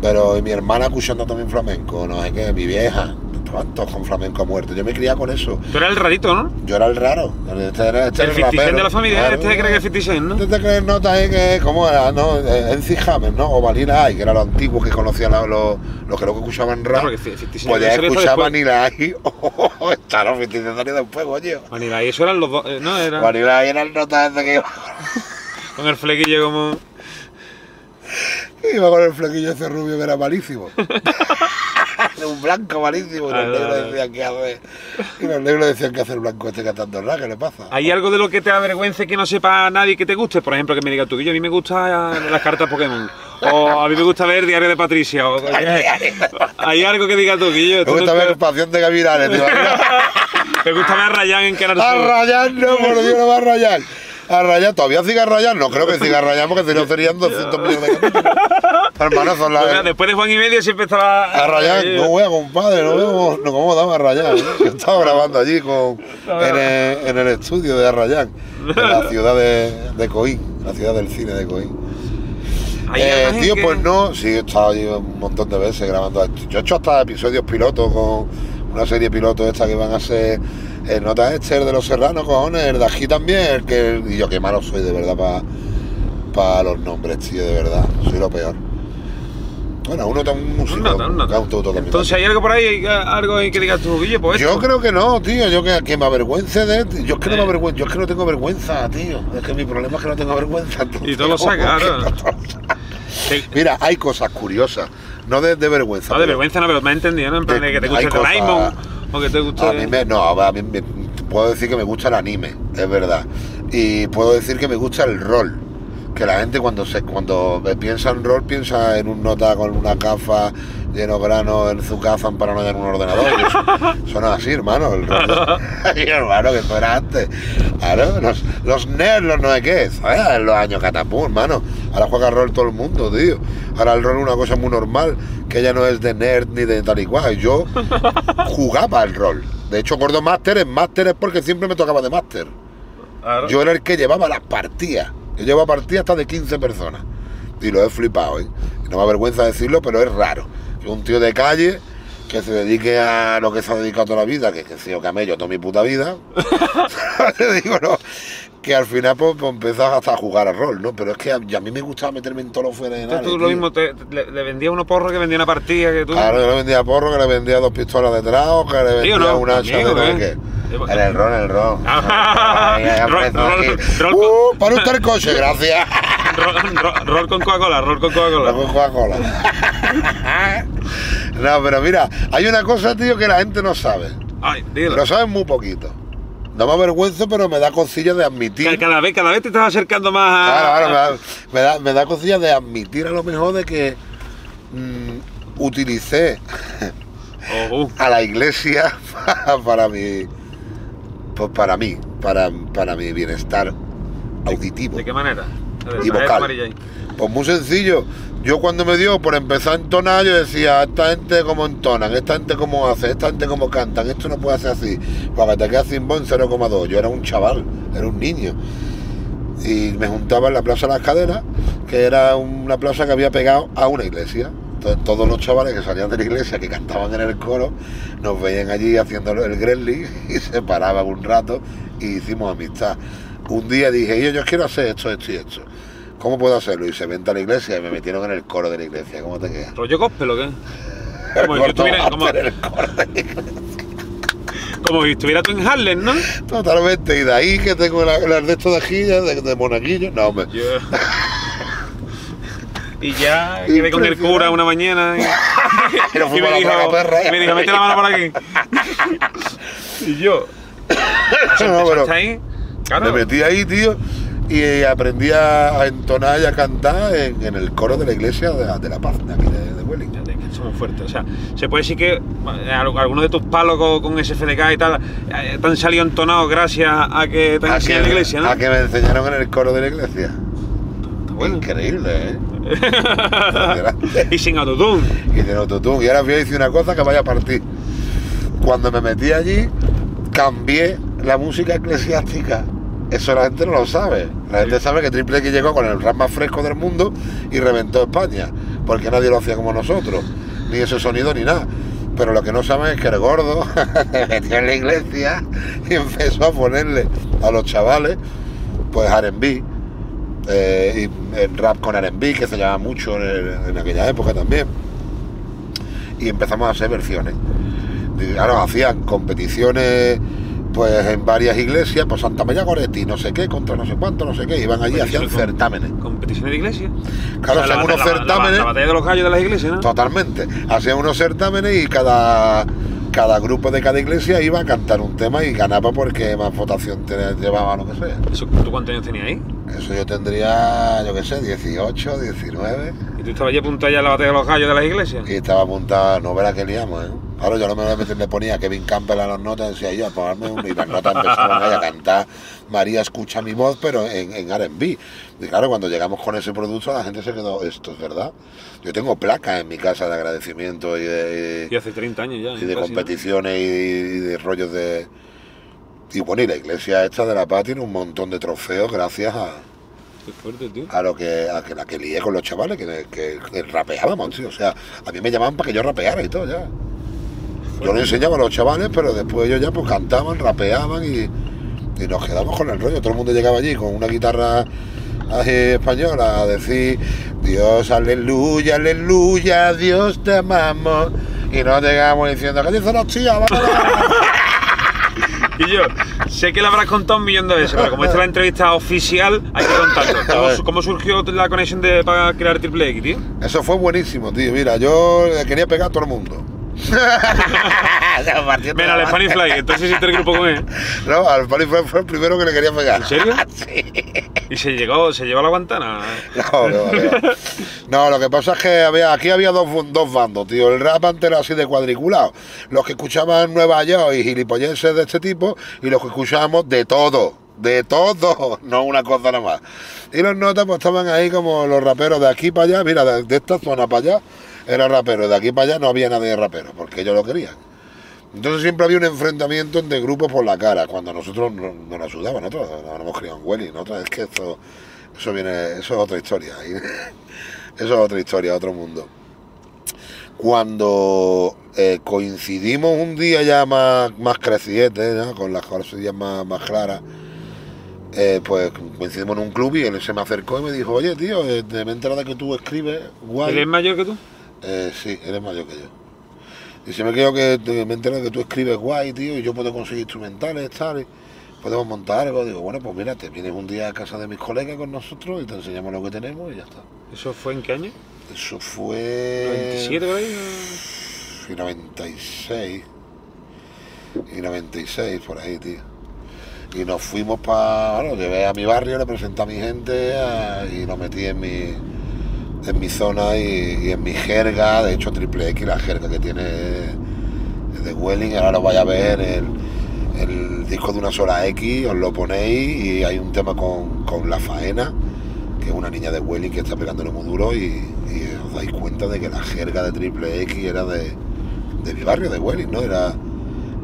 Pero y mi hermana escuchando también flamenco, no sé qué, mi vieja. Todos con flamenco a muerte. Yo me criaba con eso. Tú eras el rarito, ¿no? Yo era el raro. Este era, este el era 50 Cent rapero. de la familia, Claro. este cree que es 50 Cent, ¿no? Este te crees nota ahí que, ¿cómo era? ¿No? En Hammer, ¿no? O Vanilla Ice, que era lo antiguo que conocían los, los, los que luego escuchaban rap. Claro, que 50 Cent pues ya después. Vanilla Ice. (laughs) Oh, está los 50 Cent salió después, coño. Vanilla, y eso eran los dos, eh, ¿no? Era Vanilla Ice era el nota ese que iba, con (laughs) el flequillo como... iba con el flequillo ese rubio que era malísimo. (laughs) De un blanco malísimo. Y Ah, los negros decían que hace. Y los negros decían que hace el blanco este cantando rap, ¿qué le pasa? ¿Hay algo de lo que te avergüence que no sepa nadie que te guste? Por ejemplo, que me diga tú, que yo a mí me gustan las cartas Pokémon. O a mí me gusta ver Diario de Patricia. O, (laughs) ¿Hay algo que diga tú, yo? Me gusta ver Pasión de Gavilanes. ¿Te (laughs) gusta ver a Ryan en Canal A Sur? rayar, no, por Dios, no va a rayar. A rayar, todavía sigue a rayar, no creo que siga a rayar porque si no serían 200 millones de capítulos. Hermano, son las. después de Juan y medio siempre estaba... A rayar, no wea, compadre, no vemos, no cómo damos a rayar. ¿eh? Yo estaba grabando allí con, en, el, en el estudio de Arrayán, en la ciudad de, de Coín, la ciudad del cine de Coín. Eh, tío, que- pues no, sí, he estado allí un montón de veces grabando. Yo he hecho hasta episodios pilotos con una serie piloto esta que van a ser el Nota Esther de los Serranos, cojones, el de aquí también, el que, y yo qué malo soy de verdad para los nombres, tío, de verdad, soy lo peor. Bueno, uno tan un músico, Un nota, un nota. Entonces, ¿hay algo por ahí, algo ahí que digas tú, Guille? Pues Yo esto. creo que no, tío. Yo que, que me avergüence de. Yo es que no me Eh. avergüenzo. Yo es que no tengo vergüenza, tío. Es que mi problema es que no tengo vergüenza. Y todo lo saca, (laughs) claro. Sí. Mira, hay cosas curiosas. No de, de vergüenza. No, de vergüenza no, pero me has entendido, ¿no? En plan De- de que te cosas- Doraemon o que te guste... A mí me. No, a mí me, puedo decir que me gusta el anime, es verdad. Y puedo decir que me gusta el rol. Que la gente cuando se cuando piensa en rol piensa en un nota con una gafa lleno de grano en su en paranoia en un ordenador. Eso- (laughs) Son así, hermano. El rol. (laughs) Hermano, que eso era antes. Claro, los, los nerds, los no sé qué. ¿sabes? En los años catapum, hermano. Ahora juega rol todo el mundo, tío. Ahora el rol es una cosa muy normal, que ya no es de nerd ni de tal y cual. Yo (laughs) jugaba el rol. De hecho, gordo máster en máster es porque siempre me tocaba de máster. Yo era el que llevaba las partidas. Yo llevaba partidas hasta de 15 personas. Y lo he flipado, ¿eh? No me avergüenza decirlo, pero es raro. Que un tío de calle que se dedique a lo que se ha dedicado toda la vida, que, que he sido camello toda mi puta vida. (laughs) (laughs) Te digo, no. Que al final pues, pues empezás hasta a jugar a rol, ¿no? Pero es que a, mí me gustaba meterme en todos los federales. tú lo mismo, te, le, le vendía uno porro que vendía una partida que tú... Claro, yo le vendía porro, que le vendía dos pistolas detrás, o que le vendía ¿Sí o no? un hacha de no qué. En el en el rol- rol- (laughs) rol- Uh, para usted el coche, gracias. Rol, rol- rol con Coca-Cola, rol con La Coca-Cola. con Coca-Cola. no, pero mira, hay una cosa, tío, que la gente no sabe. Ay, dilo. Lo saben muy poquito. No me avergüenzo, pero me da cosilla de admitir. Ca- Cada vez, cada vez te estás acercando más a... Claro, claro, me, da, me, da, da cosilla de admitir a lo mejor de que mm, utilicé Ojo. a la iglesia para, (laughs) para mi pues para mí, para, para mi bienestar auditivo. ¿De qué manera? Ver, Y vocal. Pues muy sencillo. Yo cuando me dio por empezar a entonar, yo decía, esta gente como entonan, esta gente como hace, esta gente como cantan, esto no puede ser así, porque te quedas sin en 0,2. Yo era un chaval, era un niño. Y me juntaba en la Plaza las Cadenas, que era una plaza que había pegado a una iglesia. Entonces todos los chavales que salían de la iglesia, que cantaban en el coro, nos veían allí haciendo el gremlin (laughs) y se paraban un rato y hicimos amistad. Un día dije, yo, yo quiero hacer esto, esto y esto. ¿Cómo puedo hacerlo? Y se vente a la iglesia y me metieron en el coro de la iglesia. ¿Cómo te queda? ¿Rollo gospel o qué? Como si estuviera, como, la como si estuviera tú en Harlem, ¿no? Totalmente. Y de ahí que tengo la- el de esto de aquí, de, de monaguillo. No, hombre. Y ya quedé con el cura una mañana y, (laughs) Y me, la dijo, Perra. me dijo, mete la mano por aquí. (laughs) y yo, No, pero- ¿está ahí? Claro. Me metí ahí, tío, y aprendí a, entonar y a cantar en, en el coro de la iglesia de, la- de la paz, de aquí de, de Wellington. O sea, se puede decir que eh, al- algunos de tus palos con, con SFDK y tal eh, te han salido entonados gracias a que te han enseñado en la iglesia, ¿no? a que me enseñaron en el coro de la iglesia. Bueno. Increíble, ¿eh? (laughs) Y sin autotune. y de autotune. Y ahora voy a decir una cosa que vaya a partir. Cuando me metí allí, cambié la música eclesiástica. Eso la gente no lo sabe. La gente sabe que Triple X llegó con el rap más fresco del mundo y reventó España. Porque nadie lo hacía como nosotros. Ni ese sonido ni nada. Pero lo que no saben es que el gordo (laughs) se metió en la iglesia y empezó a ponerle a los chavales, pues R&B, eh, y el rap con R&B, que se llama mucho en, aquella época también. Y empezamos a hacer versiones. Y claro, hacían competiciones pues en varias iglesias, pues Santa María Goretti, no sé qué, contra no sé cuánto, no sé qué, iban allí, hacían certámenes. ¿Competiciones de iglesia? Claro, O sea, hacían la- unos la- certámenes. La, batalla de los gallos de las iglesias, ¿no? Totalmente. Hacían unos certámenes y cada, cada grupo de cada iglesia iba a cantar un tema y ganaba porque más votación te- llevaba lo que sea. Eso, ¿Tú cuántos años tenías ahí? Eso yo tendría, yo qué sé, 18, 19. ¿Y tú estabas allí apuntado ya a la batalla de los gallos de las iglesias? Y estaba apuntado, no verás que liamos, ¿eh? Claro, yo no me veces le ponía Kevin Campbell a las notas, decía yo, pagarme uno, y las notas empezaban ahí a cantar María escucha mi voz, pero en, en R&B. Y claro, cuando llegamos con ese producto, la gente se quedó, esto es verdad. Yo tengo placas en mi casa de agradecimiento y de, Y hace 30 años ya. y de casi, ¿no? competiciones y, y de rollos de... Y bueno, y la iglesia esta de La Paz tiene un montón de trofeos gracias a, Qué fuerte, tío. a lo que a que la que lié con los chavales, que, que, que rapeábamos, tío. O sea, a mí me llamaban para que yo rapeara y todo ya. Yo le enseñaba a los chavales, pero después ellos ya pues cantaban, rapeaban y, y nos quedamos con el rollo. Todo el mundo llegaba allí con una guitarra así española a decir Dios, aleluya, aleluya, Dios te amamos. Y nos llegamos diciendo, ¿qué dicen los tíos? Vámonos". (laughs) Y yo, sé que le habrás contado un millón de veces, pero como esta es la entrevista oficial, hay que contarlo. (laughs) ¿Cómo, cómo surgió la conexión de, para crear Triple X, tío? Eso fue buenísimo, tío. Mira, yo quería pegar a todo el mundo. (laughs) Mira, al Spanish Fly, entonces hiciste el grupo con él. No, al Pali fue, fue el primero que le quería pegar. ¿En serio? (laughs) sí. Y se llegó, se llevó a la guantana. No, no, no. No, lo que pasa es que había, aquí había dos, dos bandos, tío. El rap antes era así de cuadriculado. Los que escuchaban Nueva York y gilipolleces de este tipo, y los que escuchábamos de todo. De todo, (laughs) no una cosa nada más. Y los notas pues estaban ahí como los raperos de aquí para allá, mira, de, de esta zona para allá era rapero, de aquí para allá no había nadie de rapero, porque ellos lo querían. Entonces siempre había un enfrentamiento entre grupos por la cara, cuando nosotros no, no nos ayudaban, nosotros nos hemos criado en Welly, nosotros es que eso, eso viene, eso es otra historia, (laughs) eso es otra historia, otro mundo. Cuando eh, coincidimos un día ya más, más crecientes, ¿no? con las cosillas más, más claras, eh, pues coincidimos en un club y él se me acercó y me dijo, oye tío, eh, me he de que tú escribes guay. ¿Él es mayor que tú? Eh, sí, eres mayor que yo. Y si me creo que te- me entero que tú escribes guay, tío, y yo puedo conseguir instrumentales, tal, y podemos montar algo. Digo, bueno, pues mira, te vienes un día a casa de mis colegas con nosotros y te enseñamos lo que tenemos y ya está. ¿Eso fue en qué año? Eso fue... ¿97 por ahí? Y 96. Y 96, por ahí, tío. Y nos fuimos para... Bueno, llevé a mi barrio, le presenté a mi gente a- y lo metí en mi, en mi zona y, en mi jerga. De hecho, Triple X, la jerga que tiene de Welling. Ahora lo vais a ver el, el disco de una sola X, os lo ponéis y hay un tema con, con La Faena, que es una niña de Welling que está pegándole muy duro y, y os dais cuenta de que la jerga de Triple X era de, de mi barrio, de Welling, ¿no? Era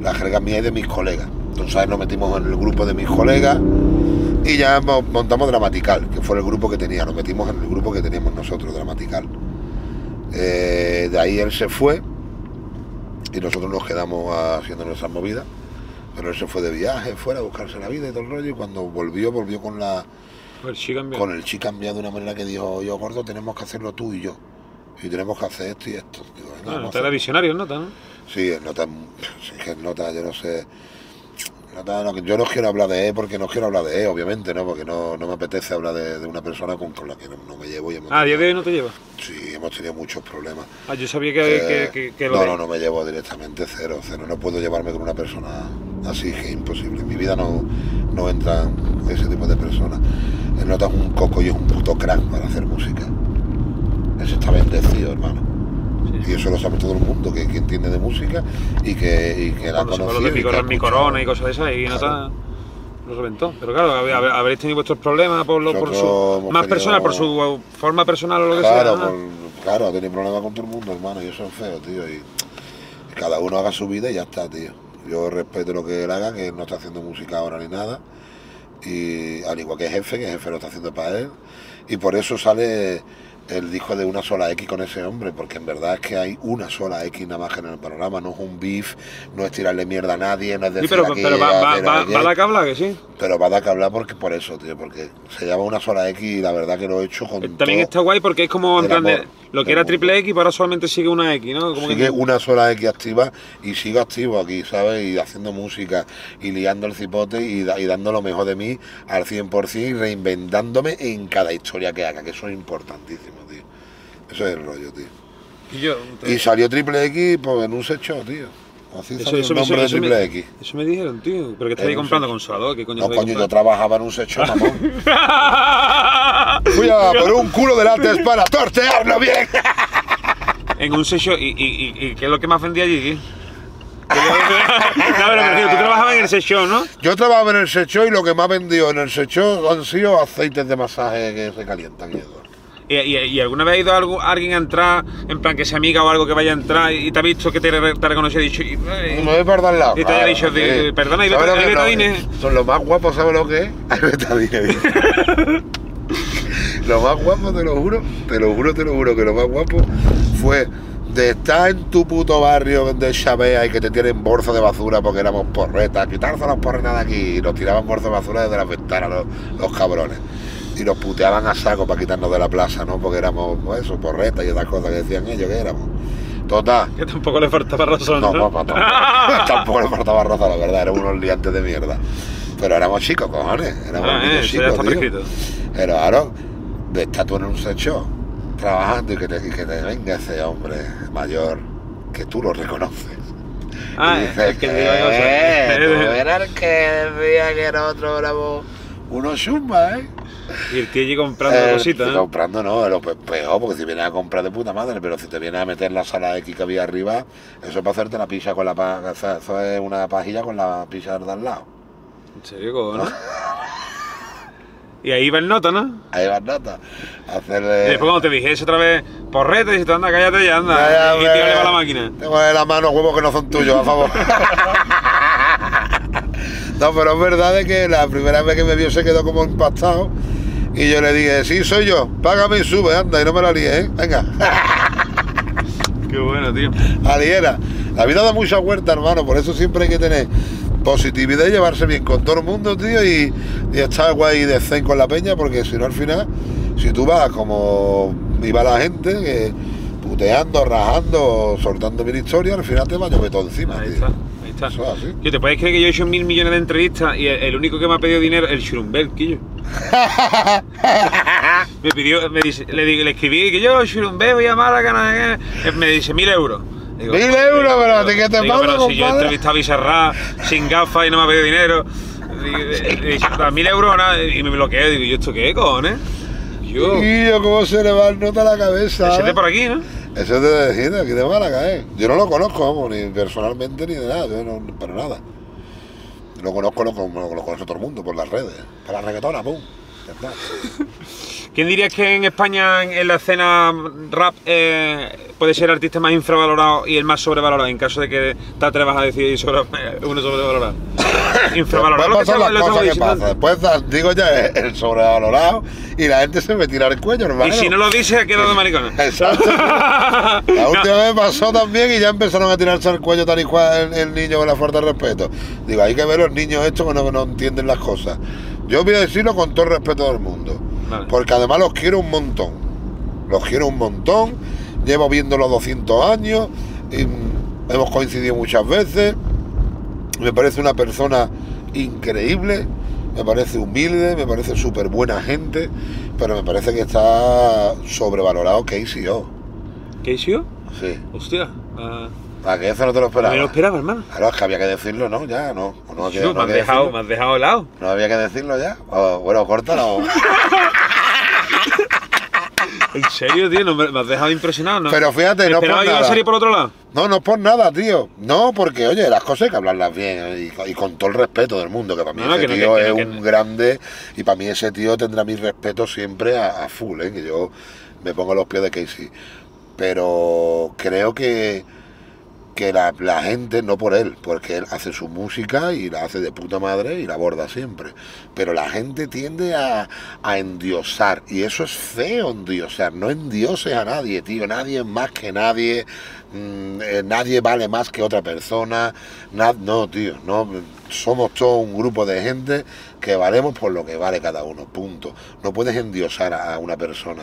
la jerga mía y de mis colegas. Entonces ahí nos metimos en el grupo de mis colegas y ya mo- montamos Dramatical, que fue el grupo que tenía, nos metimos en el grupo que teníamos nosotros, Dramatical. Eh, de ahí él se fue y nosotros nos quedamos haciendo nuestras movidas. Pero él se fue de viaje, fuera a buscarse la vida y todo el rollo. Y cuando volvió, volvió con la El cambió. con el chi cambiado de una manera que dijo, yo gordo, tenemos que hacerlo tú y yo. Y tenemos que hacer esto y esto. Digo, venga, Ah, vamos a usted era visionario, ¿no? ¿no? Sí, el nota, sí, el nota, yo no sé. No, que yo no quiero hablar de él porque no quiero hablar de él, obviamente, ¿no? Porque no, no me apetece hablar de, de una persona con, con la que no, no me llevo. Y hemos Ah, a día de hoy no te lleva. Sí, hemos tenido muchos problemas. Ah, yo sabía que, Eh, que, que, que lo no, no, no me llevo directamente cero, cero. No puedo llevarme con una persona así, que es imposible. En mi vida no, no entran ese tipo de personas. El nota es un coco y es un puto crack para hacer música. Ese está bendecido, hermano. Y eso lo sabe todo el mundo, que, que entiende de música y que, y que la conoce. de mi, corona, mi corona y cosas de esas, y no Claro. está. Lo reventó. Pero claro, habréis tenido vuestros problemas por, lo, por su. Más personal, por su forma personal o lo que Claro, sea. ¿no? por- claro, ha tenido problemas con todo el mundo, hermano, y eso es feo, tío. Y, cada uno haga su vida y ya está, tío. Yo respeto lo que él haga, que él no está haciendo música ahora ni nada. Y al igual que jefe, que jefe lo está haciendo para él. Y por eso sale el disco de una sola X con ese hombre, porque en verdad es que hay una sola X nada más que en el panorama, no es un beef, no es tirarle mierda a nadie, no es Sí, decir pero, aquí, pero va, va, va, va a dar que hablar, que sí. Pero va a dar que hablar porque por eso, tío, porque se llama una sola X y la verdad que lo he hecho con También todo. está guay porque es como en plan de lo que era triple X, ahora solamente sigue una X, ¿no? Como que- Sigue una sola X activa y sigo activo aquí, ¿sabes? Y haciendo música y liando el cipote y, da- y dando lo mejor de mí al 100% y reinventándome en cada historia que haga, que eso es importantísimo, tío. Eso es el rollo, tío. Y yo, Y salió Triple X pues, en un secho, tío. Así eso, eso, el eso, nombre eso de me, Triple X. eso me dijeron, tío. Pero que un comprando consolador, ¿qué coño No, estáis coño, yo trabajaba en un secho, mamón. (laughs) Fui a por un culo de látex para tortearlo bien. (laughs) En un sello, ¿y, y, y, y qué es lo que más vendía allí? (laughs) no, pero refiero, tú trabajabas en el sello, ¿no? Yo trabajaba en el secho y lo que más vendió en el secho han sido aceites de masaje que se calientan y eso. ¿Y, y, y alguna vez ha ido algo- alguien a entrar, en plan que sea amiga o algo que vaya a entrar y te ha visto que te, te ha reconocido y dicho... y- No es para dar lado. Y te haya dicho, de- perdona, ¿y ¿Sabes beta- lo hay que no es? Son los más guapos, ¿sabes lo que es? (laughs) Hay (laughs) lo más guapo, te lo juro, te lo juro, te lo juro, que lo más guapo fue de estar en tu puto barrio de Chabea y que te tienen bolsa de basura porque éramos porretas, quitarse las porretas de aquí y nos tiraban bolsa de basura desde las ventanas los, los cabrones. Y nos puteaban a saco para quitarnos de la plaza, ¿no? Porque éramos, pues eso, porretas y otras cosas que decían ellos que éramos. Total, Que tampoco le faltaba razón, no, ¿no? papá, tampoco, (laughs) tampoco le faltaba raza, la verdad, eran unos liantes de mierda. Pero éramos chicos, cojones, éramos Ah, niños eh, chicos, tío. Pero claro, de estar tú en un secho trabajando y que te, y que te venga ese hombre mayor que tú lo reconoces. Ah, y es dices, que "Eh, (laughs) tú digo, eras el que decía que nosotros éramos unos chumba, ¿eh? Y el tío allí comprando Eh, cositas, ¿no? Comprando no, lo pe- peor, porque si vienes a comprar de puta madre, pero si te vienes a meter la sala X que había arriba, eso es para hacerte la pizza con la pa- eso eso es una pajilla con la pizza de al lado. En serio, ¿cómo, no? (laughs) Y ahí va el nota, ¿no? Ahí vas nota. Y Hacerle. después cuando te dijese otra vez, porrete, dices, anda, cállate ya, anda. Ya, ya, y tírale para la máquina. Tengo en la mano huevos que no son tuyos, a favor. (laughs) no, pero es verdad de que la primera vez que me vio se quedó como impactado. Y yo le dije, sí, soy yo, págame y sube, anda, y no me la líes, ¿eh? Venga. (laughs) Qué bueno, tío. Aliera. La vida da mucha vuelta, hermano, por eso siempre hay que tener positividad y llevarse bien con todo el mundo, tío, y, y estar guay de zen con la peña, porque si no, al final, si tú vas como iba la gente, que puteando, rajando, soltando mil historias, al final te va a llover todo encima, Ahí tío. está, ahí está. Eso es así. Tío, ¿te puedes creer que yo he hecho mil millones de entrevistas y el, el único que me ha pedido dinero es el Shurumbel, quillo? (laughs) me pidió, me dice, le, le escribí que yo, Shurumbel, voy a Málaga, no. Eh, me dice mil euros. Digo, ¿Mil euros? Pero, ¿a ti qué te digo, pasa, pero si yo he entrevistado a Bizarra sin gafas y no me ha pedido dinero. Digo, (laughs) eh, le dice, "Da mil euros nada", y me bloqueé. Digo, ¿y esto qué, cojones? Yo, ¿cómo se le va nota la cabeza? ese eh? de por aquí, ¿no? Ese es de decir, aquí de Málaga, ¿eh? Yo no lo conozco, ni personalmente ni de nada, no, para nada. Lo conozco lo, como lo conoce todo el mundo por las redes. Para la reggaetona, pum. (laughs) ¿Quién dirías que en España, en la escena rap, eh, puede ser el artista más infravalorado y el más sobrevalorado? En caso de que te atrevas a decir sobre, (laughs) uno sobrevalorado. (laughs) infravalorado. lo que las cosas que pasan. Después da- digo ya el el sobrevalorado y la gente se me tira el cuello, hermano. Y si no lo dices, ha quedado de maricona. (laughs) Exacto. (laughs) La última vez pasó también y ya empezaron a tirarse al cuello tal y cual el, el niño con la falta de respeto. Digo, hay que ver los niños estos que no, que no entienden las cosas. Yo voy a decirlo con todo el respeto del mundo. Vale. Porque además los quiero un montón. Los quiero un montón. Llevo viéndolo 200 años. y, hemos coincidido muchas veces. Me parece una persona increíble. Me parece humilde. Me parece súper buena gente. Pero me parece que está sobrevalorado Casey O. ¿Qué hizo? Sí. Hostia. ah, ¿A que eso no te lo esperaba? me lo esperaba, hermano. Claro, es que había que decirlo, ¿no? Ya, no. No, había- no me, has dejado, me has dejado helado. ¿No había que decirlo ya? O, bueno, córtalo. (laughs) En serio, tío, no, me, me has dejado impresionado, ¿no? Pero fíjate, no por iba a nada. salir por otro lado. No, no es por nada, tío. No, porque, oye, las cosas hay que hablarlas bien y, con- y con todo el respeto del mundo, que para mí No, ese no, tío que- que es que un grande y para mí ese tío tendrá mi respeto siempre a, a full, ¿eh? que yo me pongo a los pies de Casey. Pero creo que que la, la gente, no por él, porque él hace su música y la hace de puta madre y la aborda siempre. Pero la gente tiende a, a endiosar y eso es feo endiosar. No endioses a nadie, tío. Nadie es más que nadie. mm, eh, nadie vale más que otra persona. na- no, tío. No, somos todos un grupo de gente que valemos por lo que vale cada uno. Punto. No puedes endiosar a una persona.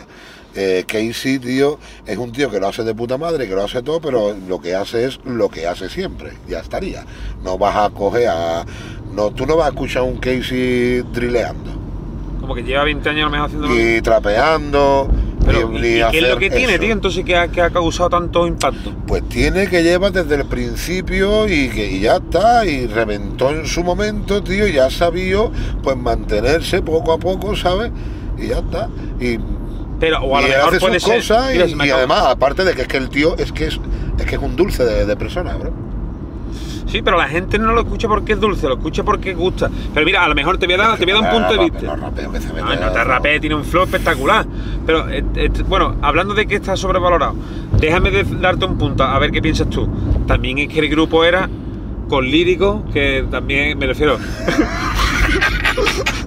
Eh, Casey, tío, es un tío que lo hace de puta madre, que lo hace todo, pero lo que hace es lo que hace siempre. Ya estaría. No vas a coger a. No, tú no vas a escuchar a un Casey drileando Como que lleva 20 años a lo mejor haciendo y trapeando. Pero, ni- ¿y, ni y qué es lo que tiene, eso. tío? Entonces, que ha, que ha causado tanto impacto? Pues tiene que llevar desde el principio y que y ya está, y reventó en su momento, tío, y ya sabió pues mantenerse poco a poco, ¿sabes? Y ya está. Y, Pero, o a lo y mejor hace puede sus ser. cosas y, además, aparte de que es que el tío es que es, es que es un dulce de, de persona, bro. Sí, pero la gente no lo escucha porque es dulce, lo escucha porque gusta. Pero mira, a lo mejor te voy a dar, te voy a dar un punto de vista. rapeos que se No, te rapee, tiene un flow espectacular. Pero, eh, eh, bueno, hablando de que está sobrevalorado, déjame de- darte un punto, a ver qué piensas tú. También es que el grupo era con lírico, que también me refiero. (laughs)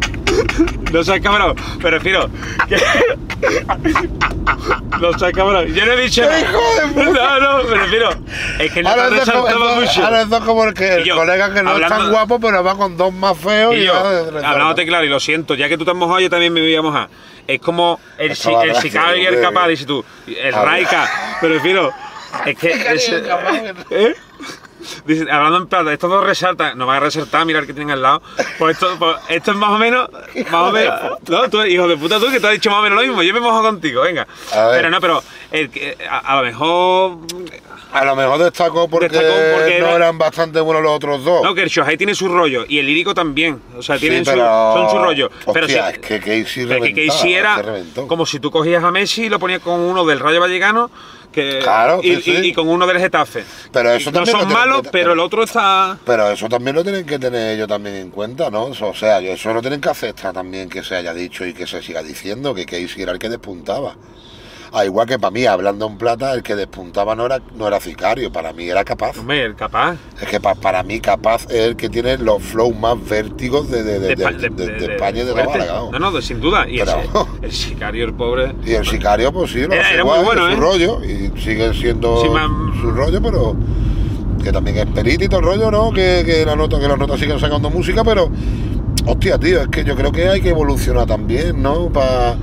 no seas cabrón, me refiero. que- (laughs) no seas cabrón. Yo no he dicho. ¡Qué hijo de (laughs) puta! No, no, me refiero. Es que no Ahora es como- mucho. ahora es como el que el yo, colega que no es hablando- tan guapo, pero va con dos más feos y, Y yo, hablándote claro, y lo siento, ya que tú te has mojado, yo también me voy a mojar. Es como el, si- el sicario y el capaz, dices tú, el. Raika, me refiero. Es que. (laughs) ¿Eh? (laughs) Hablando en plata, estos dos resaltan, no van a resaltar, mirar que tienen al lado. Pues esto, pues esto es más o menos, (laughs) más o menos. No, tú, hijo de puta, tú que te has dicho más o menos lo mismo, yo me mojo contigo, venga. Pero no, pero el a, a lo mejor. A lo mejor destacó porque, Destacó porque no era- eran bastante buenos los otros dos. No, que el Shohei tiene su rollo y el lírico también. O sea, Sí, tienen su, son su rollo. pero sí- es que Casey que era como si tú cogías a Messi y lo ponías con uno del Rayo Vallecano que, Claro, y, sí, sí. y- y con uno del Getafe. Pero eso no también son malos, que- pero el otro está... Pero eso también lo tienen que tener ellos también en cuenta, ¿no? O sea, eso lo tienen que aceptar también que se haya dicho y que se siga diciendo que Casey era el que despuntaba. Al igual que para mí, hablando en plata, el que despuntaba no era, no era Sicario, para mí era capaz. Hombre, el capaz. Es que pa- para mí capaz es el que tiene los flows más vértigos de, de, de, de- pa- de- de España y de. Navarra, claro. No, no, sin duda. Y Pero- ese- el sicario, el pobre... Y el sicario, pues sí, lo Era- hace era muy igual, bueno, es su ¿eh? rollo, y sigue siendo Sí, su rollo, pero que también es perito y todo el rollo, ¿no? Que, que la nota, que las notas siguen sacando música, pero hostia, tío, es que yo creo que hay que evolucionar también, ¿no? Para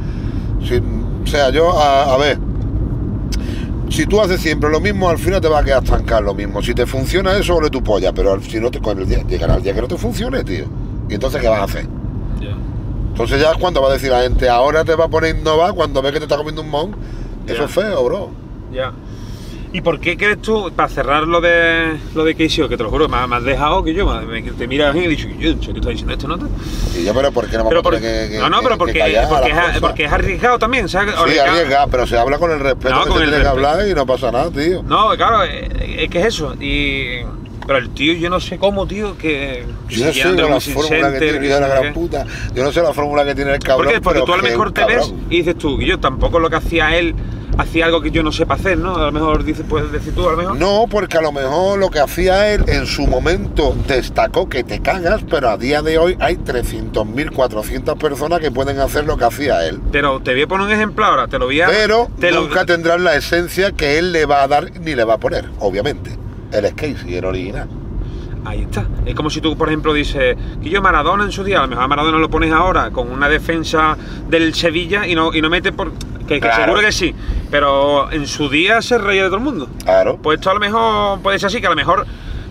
sea, yo, a, a ver, si tú haces siempre lo mismo, al final te va a quedar estancado lo mismo. Si te funciona eso, ole tu polla, pero al- si no te, con el día, llegará el día que no te funcione, tío. Y entonces, ¿qué vas a hacer? Entonces ya es cuando va a decir la gente, ahora te va a poner a innovar cuando ve que te está comiendo un mon. Eso es feo, bro. Ya. ¿Y por qué crees tú, para cerrar lo de lo de Casey, que te lo juro, me, me has dejado que yo, me, me- te miras y he dicho, yo, ¿en serio estás diciendo esto, no? Y yo, pero ¿por qué no a por- que, que- no, no, que- pero que porque, callar porque, es, porque es arriesgado también, ¿sabes? Sí, Arriesgado. arriesga, pero se habla con el respeto No, que con se el tiene que hablar y no pasa nada, tío. No, claro, eh, es que es eso. Y, pero el tío, yo no sé cómo, tío, que. Yo no sé la fórmula que tiene que que la gran qué. puta. Yo no sé la fórmula que tiene el cabrón. ¿Por qué? Porque tú a lo que es mejor te ves y dices tú, y yo tampoco lo que hacía él, hacía algo que yo no sepa hacer, ¿no? A lo mejor dices, puedes decir tú, a lo mejor. No, porque a lo mejor lo que hacía él en su momento destacó que te cagas, pero a día de hoy hay 300.000, 400 personas que pueden hacer lo que hacía él. Pero te voy a poner un ejemplo ahora, te lo voy a. Pero te lo- nunca tendrán la esencia que él le va a dar ni le va a poner, obviamente. El es Casey, el original. Ahí está. Es como si tú, por ejemplo, dices que yo Maradona en su día, a lo mejor a Maradona lo pones ahora con una defensa del Sevilla y no, y no mete por. Que, que Claro. seguro que sí. Pero en su día se reía de todo el mundo. Claro. Pues esto a lo mejor puede ser así, que a lo mejor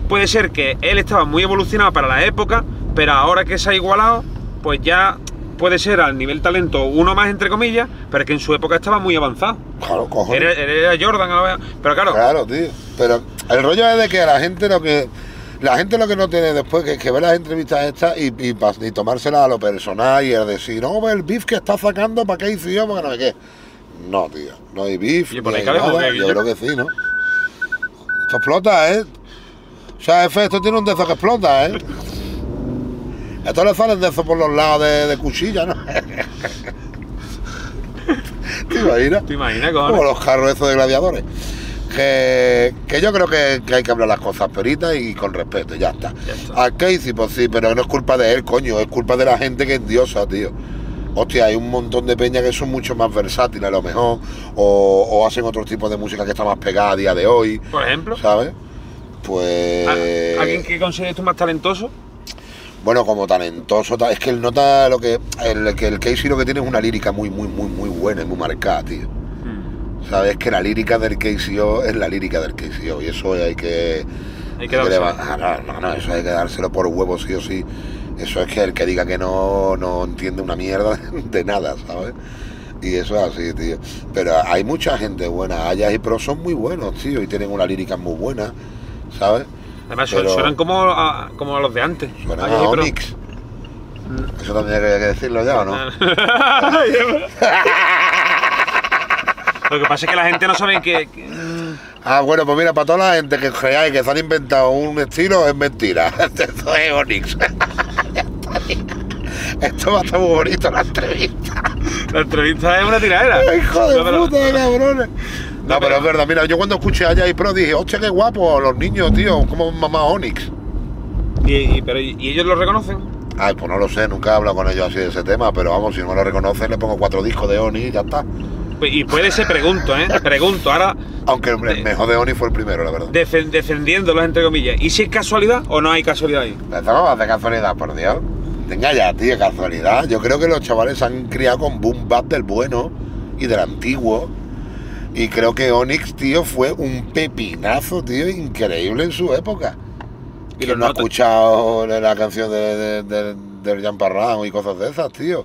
puede ser que él estaba muy evolucionado para la época, pero ahora que se ha igualado, pues ya puede ser al nivel talento uno más, entre comillas, pero que en su época estaba muy avanzado. Claro, cojones. Era, era Jordan, a pero claro, Claro, tío. Pero el rollo es de que la gente lo que. La gente lo que no tiene después que, que ve las entrevistas estas y, y, y tomárselas a lo personal y el decir, no, el beef que está sacando, ¿para qué hice yo? Porque no sé qué. No, tío. No hay beef. Oye, por hay nada. ¿qué, Yo creo que sí, ¿no? Esto explota, ¿eh? O sea, F, esto tiene un dedo que explota, ¿eh? Esto le salen de eso por los lados de, de cuchilla, ¿no? (laughs) ¿Te imaginas? ¿te imaginas? Como los carros esos de gladiadores. Que, que yo creo que, que hay que hablar las cosas peritas y con respeto, ya está. Ya está. A Casey, pues sí, pero no es culpa de él, coño, es culpa de la gente que es diosa, tío. Hostia, hay un montón de peñas que son mucho más versátiles a lo mejor, o, o hacen otro tipo de música que está más pegada a día de hoy, Por ejemplo, ¿sabes? Pues... ¿a- ¿alguien que consideres tú más talentoso? Bueno, como talentoso, ta- es que él nota lo que... El, que el Casey lo que tiene es una lírica muy, muy, muy, muy buena y muy marcada, tío. Sabes que la lírica del KCO es la lírica del KCO y eso hay que. Hay que levantar- ah, no, no, no, eso hay que dárselo por huevo sí o sí. Eso es que el que diga que no, no entiende una mierda (laughs) de nada, ¿sabes? Y eso es así, tío. Pero hay mucha gente buena. Ayas y Pro son muy buenos, tío, y tienen una lírica muy buena, ¿sabes? Además, Pero- suenan como a, como a los de antes. Suena Ay, a. Eso también hay que decirlo ya, ¿o no? (laughs) (laughs) Lo que pasa es que la gente no sabe que. que- Ah, bueno, pues mira, para toda la gente que creáis que se han inventado un estilo, es mentira. (laughs) Esto es Onyx. (laughs) Esto va a estar muy bonito la entrevista. La entrevista es una tiradera. (laughs) Hijo de No, pero- puta, cabrones. No, No, pero pero- es verdad, mira, yo cuando escuché a Jay Pro dije, hostia, qué guapo, los niños, tío, como mamá Onyx. Y, y- pero, ¿y ellos lo reconocen? Ay, pues no lo sé, nunca he hablado con ellos así de ese tema, pero vamos, si no lo reconocen, le pongo cuatro discos de Onyx y ya está. Y puede ser, pregunto, ¿eh? Pregunto, ahora Aunque el mejor de Onyx fue el primero, la verdad. defen- defendiéndolos entre comillas. ¿Y si es casualidad o no hay casualidad ahí? Empezamos de casualidad, por Dios. Venga ya, tío, casualidad. Yo creo que los chavales se han criado con boom bap del bueno y del antiguo. Y creo que Onyx, tío, fue un pepinazo, tío, increíble en su época. Y no ha escuchado la canción de, de, de- del Jean Parrán y cosas de esas, tío.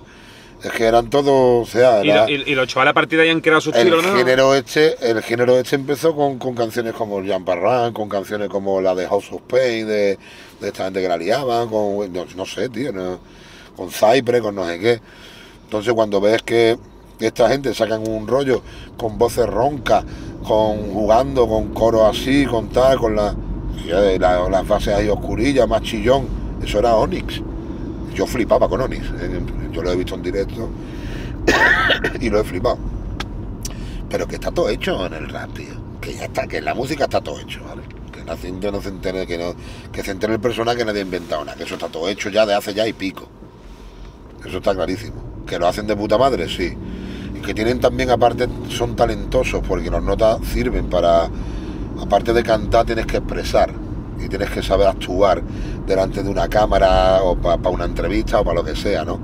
Es que eran todos, o sea, Y, era- lo- y- y los chavales a partir de ahí han creado su el estilo, ¿no? género este, el género este empezó con, con canciones como Jean Parrán, con canciones como la de House of Pain, de, de esta gente que la liaban, con no, no sé, tío, no- con Cypress, con no sé qué. Entonces cuando ves que esta gente sacan un rollo con voces roncas, con jugando, con coro así, con tal, con la, la- las bases ahí oscurillas, más chillón, eso era Onyx. Yo flipaba con Onyx, eh, yo lo he visto en directo (coughs) y lo he flipado. Pero que está todo hecho en el rap, tío. Que ya está, que la música está todo hecho, ¿vale? Que la gente no se entere, que no, que se entere el personaje que nadie ha inventado nada, que eso está todo hecho ya de hace ya y pico. Eso está clarísimo. Que lo hacen de puta madre, sí. Y que tienen también, aparte, son talentosos, porque las notas sirven para, aparte de cantar, tienes que expresar. Y tienes que saber actuar delante de una cámara o para una entrevista o para lo que sea, ¿no?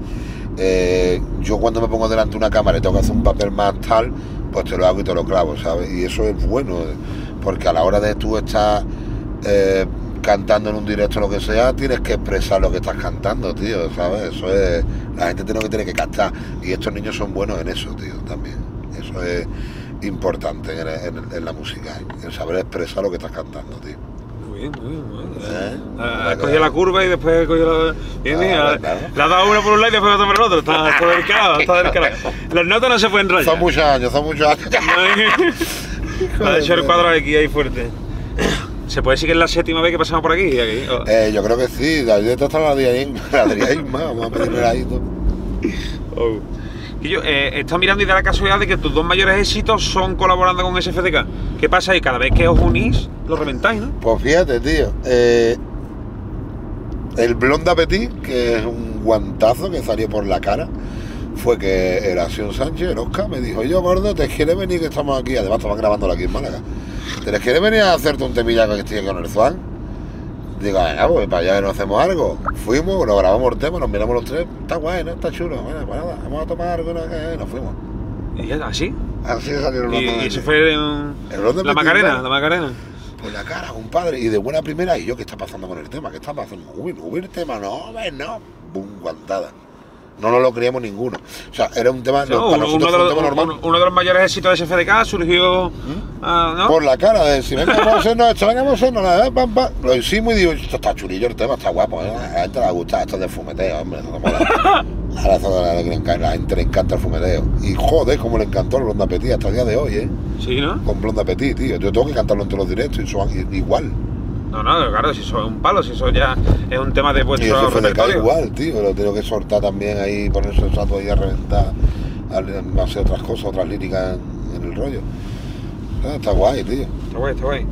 Eh, yo cuando me pongo delante de una cámara y tengo que hacer un papel más tal, pues te lo hago y te lo clavo, ¿sabes? Y eso es bueno, eh, porque a la hora de tú estar eh, cantando en un directo lo que sea, tienes que expresar lo que estás cantando, tío, ¿sabes? Eso es. La gente tiene que tiene que captar. Y estos niños son buenos en eso, tío, también. Eso es importante en, en- en la música, el saber expresar lo que estás cantando, tío. Bien, muy bien, muy bien. ¿Eh? Ah, Has cogido la curva y después la. Bien, Ah, ah. Le has dado uno por un lado y después otro por el otro. Está, (laughs) está delicado, está delicado. Las notas no se pueden rayar. Son muchos años, son muchos años. (laughs) Ha hecho el cuadro aquí ahí fuerte. ¿Se puede decir que es la séptima vez que pasamos por aquí? Aquí, oh. Eh, yo creo que sí, de ahí detrás está la Adrián, la más, vamos a pedirle ahí todo. Oh. Eh, estado mirando y da la casualidad de que tus dos mayores éxitos son colaborando con SFDK. ¿Qué pasa ahí? Cada vez que os unís, lo reventáis, ¿no? Pues fíjate, tío. eh, el Blonde Appetit, que es un guantazo que salió por la cara, fue que Eración Sánchez, el Oscar, me dijo, yo gordo, ¿te quieres venir que estamos aquí? Además estamos grabándolo aquí en Málaga. ¿Te quieres venir a hacerte un temilla que estoy aquí con el Juan? Digo, venga, pues para allá que nos hacemos algo. Fuimos, nos grabamos el tema, nos miramos los tres, está guay, ¿no? Está chulo. Bueno, pues nada, vamos a tomar algo. Eh, nos fuimos. Y así. Así salió el Y, y eso fue en El la Macarena, la Macarena. Por la cara, compadre, y de buena primera, y yo, ¿qué está pasando con el tema? ¿Qué está pasando? Hubo el tema, no, ves, no. Bum, guantada. No nos lo creíamos ninguno. O sea, era un tema, No, para uno, nosotros uno de fue un los, tema normal. uno- uno de los mayores éxitos de SFDK surgió. ah, ¿no? Por la cara de decir, venga, vamos a hacernos esto, venga, vamos a hacernos la de pam, pam. Lo hicimos y digo, esto está chulillo el tema, está guapo, ¿eh? a la gente le va a gustar, esto es de fumeteo, hombre, no mola. (laughs) A la, a la gente le encanta el fumeteo. Y joder, cómo le encantó el Blonde Appetit hasta el día de hoy, ¿eh? Sí, ¿no? Con Blonde Appetit, tío. Yo tengo que cantarlo en todos los directos y son igual. No, no, claro, si eso es un palo, si eso ya es un tema de Y vuestro eso fue de repertorio. igual, tío. Lo tengo que soltar también ahí, ponerse el sato ahí a reventar, a hacer otras cosas, otras líricas en, en el rollo. Ah, está guay, tío. Está guay, está guay.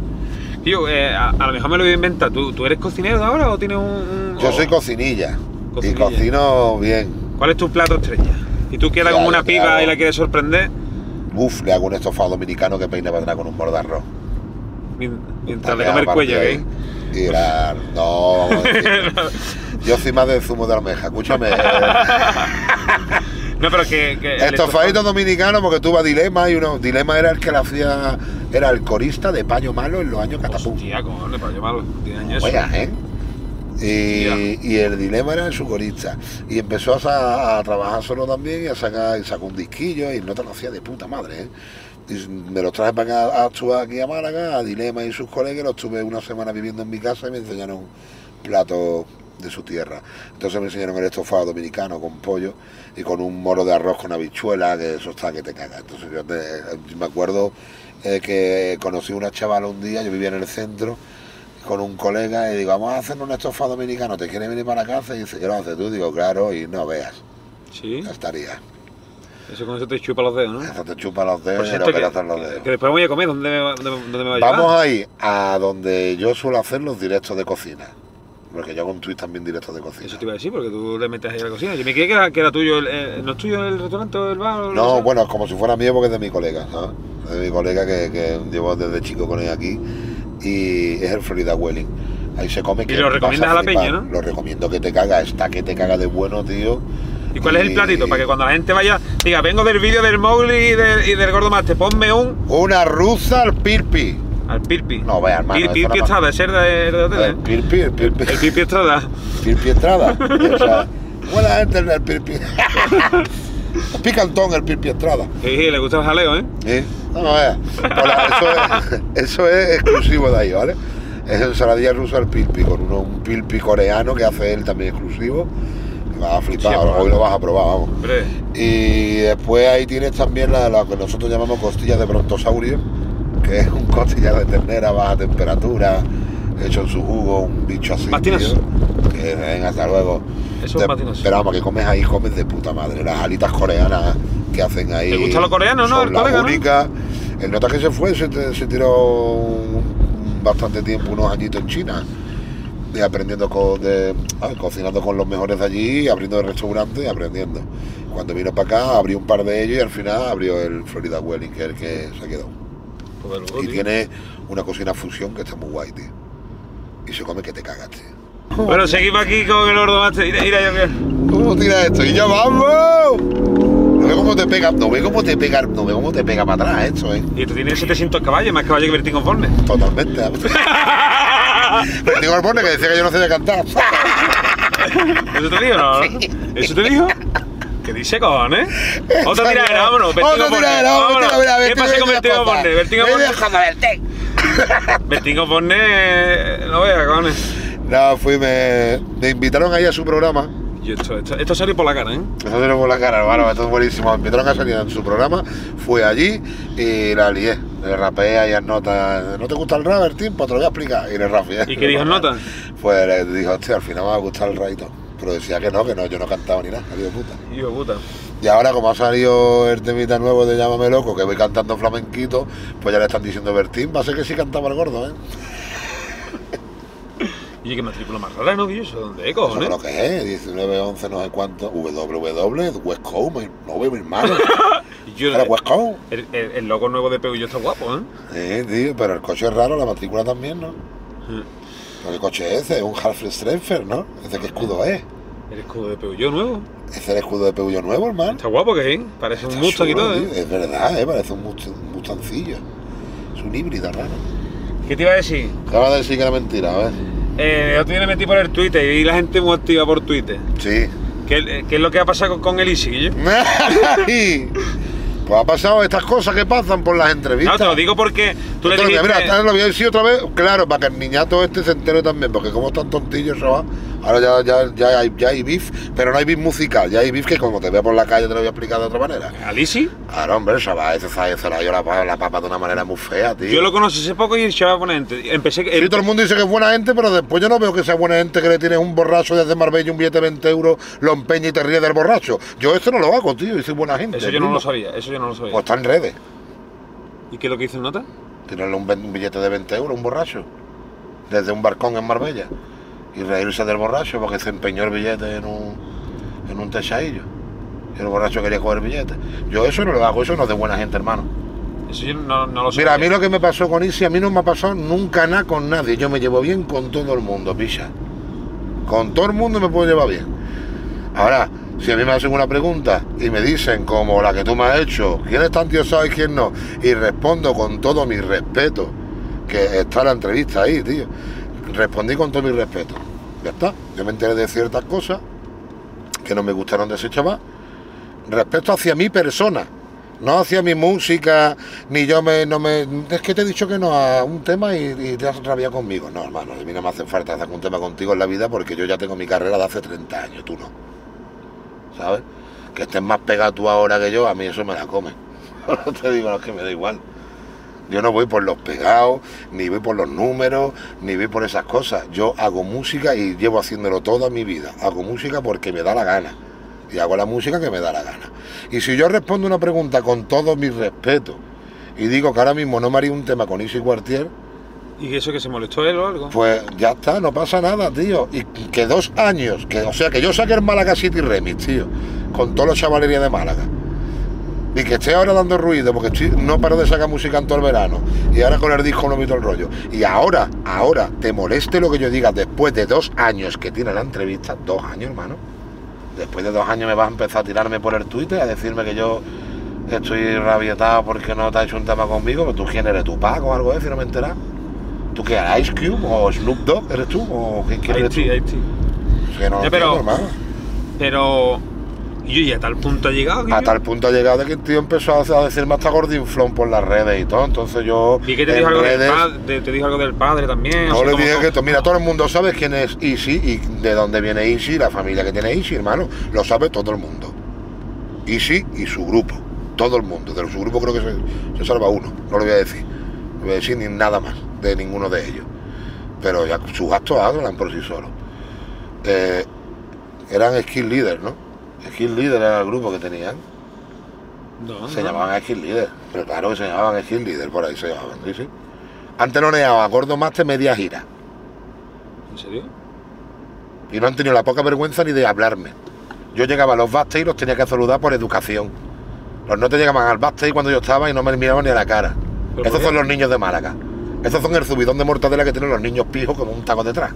Tío, eh, a, a lo mejor me lo voy a inventar. ¿Tú, tú eres cocinero de ahora o tienes un...? un- Yo o- soy cocinilla. Cocinilla. Y cocino bien. ¿Cuál es tu plato estrella? Y tú quedas como una piba y la quieres sorprender Uf, le hago un estofado dominicano que peina para atrás con un mien- mientras le come el cuello, ahí. ¿eh? Y la... No. Yo soy más de zumo de almeja, escúchame. (laughs) No, pero que... que el Estofadito dominicano porque tuvo a Dilema y uno. Dilema era el que le hacía. Era el corista de Payo Malo en los años catapum. Hostia, cojones, para llamarlo. Tiene años. Vaya, ¿eh? Y, y el dilema era su corista. Y empezó a, trabajar solo también y a sacar y sacó un disquillo y no te lo hacía de puta madre, ¿eh? Y me los traje para acá a actuar aquí a Málaga, a Dilema y sus colegas, los tuve una semana viviendo en mi casa y me enseñaron platos de su tierra. Entonces me enseñaron el estofado dominicano con pollo y con un moro de arroz con habichuela, que eso está que te caga. Entonces yo te- me acuerdo eh, que conocí una chavala un día, yo vivía en el centro, con un colega y digo, vamos a hacer un estofado dominicano, ¿te quieres venir para la casa? Y dice, ¿qué lo haces tú? Digo, claro, y no veas, Sí, ya estaría. Eso con eso te chupa los dedos, ¿no? Eso te chupa los dedos y cierto, no que, los dedos. que después voy a comer, ¿dónde me, dónde, dónde me va a llevar? Vamos a ir a donde yo suelo hacer los directos de cocina. Porque yo hago un tweet también directos de cocina. Eso te iba a decir, porque tú le metes ahí a la cocina. Yo me creía que era, que era tuyo, el, el- ¿no es tuyo el restaurante o el bar? o lo No, sea? bueno, es como si fuera mío porque es de mi colega. Es de mi colega que, que llevo desde chico con él aquí y es el Florida Welling. Ahí se come ¿Y que lo vas recomiendas a la peña, no? Lo recomiendo que te caga, está que te caga de bueno, tío. ¿Y cuál es el platito? Para que cuando la gente vaya, diga, vengo del vídeo del Mowgli y del, y del Gordo Master, ponme un Una rusa al pirpi. al Pirpi. No, vea, hermano, eso Pirpi. Estrada, ese es de, de hotel, El ¿eh? pirpi, el pirpi. El Pirpi Estrada. (laughs) Pirpi Estrada. (laughs) O sea, buena gente en el pirpi. (laughs) Picantón el pirpi Estrada. Sí, sí, le gusta el jaleo, ¿eh? ¿Sí? No, vea. Hola, eso, es, eso es exclusivo de ahí, ¿vale? Es ensaladilla rusa al pilpi, con uno, un pilpi coreano que hace él también exclusivo. Vas a flipar, Sí, hoy lo vas a probar, vamos. Hombre, Y después ahí tienes también la, la que nosotros llamamos costillas de brontosaurio, que es un costilla de ternera a baja temperatura, hecho en su jugo, un bicho así. Tío, Que venga, hasta luego. Eso es. Pero vamos, que comes ahí, comes de puta madre. Las alitas coreanas que hacen ahí. ¿Le gusta lo coreano, no, el no? nota que se fue, se, te- se tiró un- bastante tiempo, unos añitos en China. Y aprendiendo con, de, ah, cocinando con los mejores de allí, abriendo el restaurante y aprendiendo. Cuando vino para acá, abrió un par de ellos y al final abrió el Florida Welling, que es el que se quedó. pues luego, Y tío. tiene una cocina fusión que está muy guay, tío. Y se come que te cagas, tío. Bueno, seguimos aquí con el Gordo Master. Mira, mira, yo que- ¿Cómo tira esto? Y ya vamos. No ve cómo te pega, no ve cómo te pega, no ve cómo te pega para atrás esto, eh. Y esto tiene 700 caballos, más caballos que Bertín Conforme. Totalmente. (laughs) Pero digo al que decía que yo no sabía cantar. ¿Eso te dijo, no? ¿Eso te dijo? ¿Qué dice, cojones? Otra tiradera, vámonos. Otra tiradera, vámonos. ¿Qué pasa con Conforme. dejando verte. Bertín Conforme, eh, no veas, cojones. No, fui, me, me invitaron ahí a su programa. Y esto, esto, esto salió por la cara, ¿eh? Eso tenemos la cara, hermano, esto es buenísimo. Me invitaron a salir en su programa, fui allí y la lié. Le rapeé ahí en nota. ¿No te gusta el rap, Bertín? Pues te lo voy a explicar. Y le rapeé. ¿Y qué dijo en nota? Pues le dijo, hostia, al final me va a gustar el raito. Pero decía que no, que no, yo no cantaba ni nada, puta. De puta. Y ahora como ha salido el temita nuevo de Llámame Loco, que voy cantando flamenquito, pues ya le están diciendo Bertín, va a ser que sí cantaba el gordo, ¿eh? Y qué matrícula más rara, ¿no? Yo sé dónde es, Eso cojones. creo que es, 19, 11, no sé cuánto, WW, West Coast, mi- no veo mi hermano. Y (laughs) yo, Era West Coast. el, el, el logo nuevo de Peugeot está guapo, ¿eh? Sí, tío, pero el coche es raro, la matrícula también, ¿no? Sí. ¿Pero qué coche es ese? Es un Half Strenfer, ¿no? ¿Ese qué escudo es? El escudo de Peugeot nuevo. Ese es el escudo de Peugeot nuevo, hermano. Está guapo que es, parece un Mustang y todo, ¿eh? Es verdad, ¿eh? Parece un, Must- un Mustancillo. Es un híbrido raro. ¿Qué te iba a decir? Acaba de decir que era mentira, a ver. Eh, yo te metí por el Twitter y vi la gente muy activa por Twitter. Sí. ¿Qué, qué es lo que ha pasado con, con el Easy, (laughs) pues ha pasado estas cosas que pasan por las entrevistas. No, te lo digo porque tú le Entonces, dijiste... mira, lo voy a decir otra vez, claro, para que el niñato este se entere también, porque como están tontillos, se va. Ahora ya, ya, ya, hay, ya hay beef, pero no hay beef musical, ya hay beef que como te veo por la calle te lo voy a explicar de otra manera. ¿Al Easy? Claro, hombre, chaval, ese se la dio la, la papa de una manera muy fea, tío. Yo lo conocí hace poco y el chaval pone gente. Empecé que... Sí, todo el mundo dice que es buena gente, pero después yo no veo que sea buena gente que le tienes un borracho desde Marbella un billete de 20 euros, lo empeña y te ríes del borracho. Yo eso no lo hago, tío, y soy buena gente. Eso yo no primo. lo sabía, eso yo no lo sabía. Pues está en redes. ¿Y qué es lo que hizo en nota? tirarle un, un billete de 20 euros, un borracho, desde un balcón en Marbella, y reírse del borracho porque se empeñó el billete en un, en un techadillo. Y el borracho quería coger el billete. Yo eso no lo hago, eso no es de buena gente, hermano. Eso yo no, no lo sé. Mira, a mí lo que me pasó con Isi, a mí no me ha pasado nunca nada con nadie. Yo me llevo bien con todo el mundo, picha. Con todo el mundo me puedo llevar bien. Ahora, si a mí me hacen una pregunta y me dicen, como la que tú me has hecho, ¿quién es tan diosado y quién no? Y respondo con todo mi respeto, que está la entrevista ahí, tío. Respondí con todo mi respeto. Ya está. Yo me enteré de ciertas cosas que no me gustaron de ese chaval. Respeto hacia mi persona, no hacia mi música, ni yo me, no me... Es que te he dicho que no a un tema y, y te has rabiado conmigo. No, hermano, a mí no me hace falta hacer un tema contigo en la vida porque yo ya tengo mi carrera de hace 30 años, tú no. ¿Sabes? Que estés más pegado tú ahora que yo, a mí eso me la come. (laughs) Te digo, no, es que me da igual. Yo no voy por los pegados, ni voy por los números, ni voy por esas cosas. Yo hago música y llevo haciéndolo toda mi vida. Hago música porque me da la gana. Y hago la música que me da la gana. Y si yo respondo una pregunta con todo mi respeto y digo que ahora mismo no me haría un tema con Isi Cuartier, ¿Y eso que se molestó él o algo? pues ya está, no pasa nada, tío. Y que dos años, que, o sea, que yo saqué el Málaga City Remix, tío, con todos los chavalerías de Málaga. Y que esté ahora dando ruido, porque estoy- no paro de sacar música en todo el verano. Y ahora con el disco no me el rollo. Y ahora, ahora, te moleste lo que yo diga después de dos años que tiene la entrevista, dos años, hermano. Después de dos años me vas a empezar a tirarme por el Twitter, a decirme que yo estoy rabietado porque no te has hecho un tema conmigo. ¿Pero ¿Tú quién eres? ¿Tu Paco o algo de eso? y No me enteras. ¿Tú qué eres? ¿Ice Cube o Snoop Dogg eres tú? ¿O quién quién eres tú? Haití, Haití. Es que no Ya, pero- entiendo, hermano. Pero. ¿Y y a tal punto ha llegado? A yo- tal punto ha llegado de que el tío empezó a a decirme hasta gordinflón por las redes y todo. Entonces yo. Vi que te dijo, algo del padre, te dijo algo del padre también. No le dije todo. que to- mira, todo el mundo sabe quién es Easy y de dónde viene Easy, la familia que tiene Easy, hermano. Lo sabe todo el mundo. Easy y su grupo. Todo el mundo. De su grupo creo que se, se salva uno. No lo voy a decir. No voy a decir ni nada más de ninguno de ellos. Pero ya sus actos hablan por sí solos. Eh, eran Skill Leader, ¿no? Skill Leader era el grupo que tenían. No, Se no. llamaban Skill Leader. Pero claro que se llamaban Skill Leader, por ahí se llamaban, sí, sí. Antes no neaba Gordo Master media gira. ¿En serio? Y no han tenido la poca vergüenza ni de hablarme. Yo llegaba a los backstage y los tenía que saludar por educación. Los no te llegaban al backstage cuando yo estaba y no me miraban ni a la cara. ¿Pero Esos son los niños de Málaga. Esos son el subidón de mortadela que tienen los niños pijos con un taco detrás.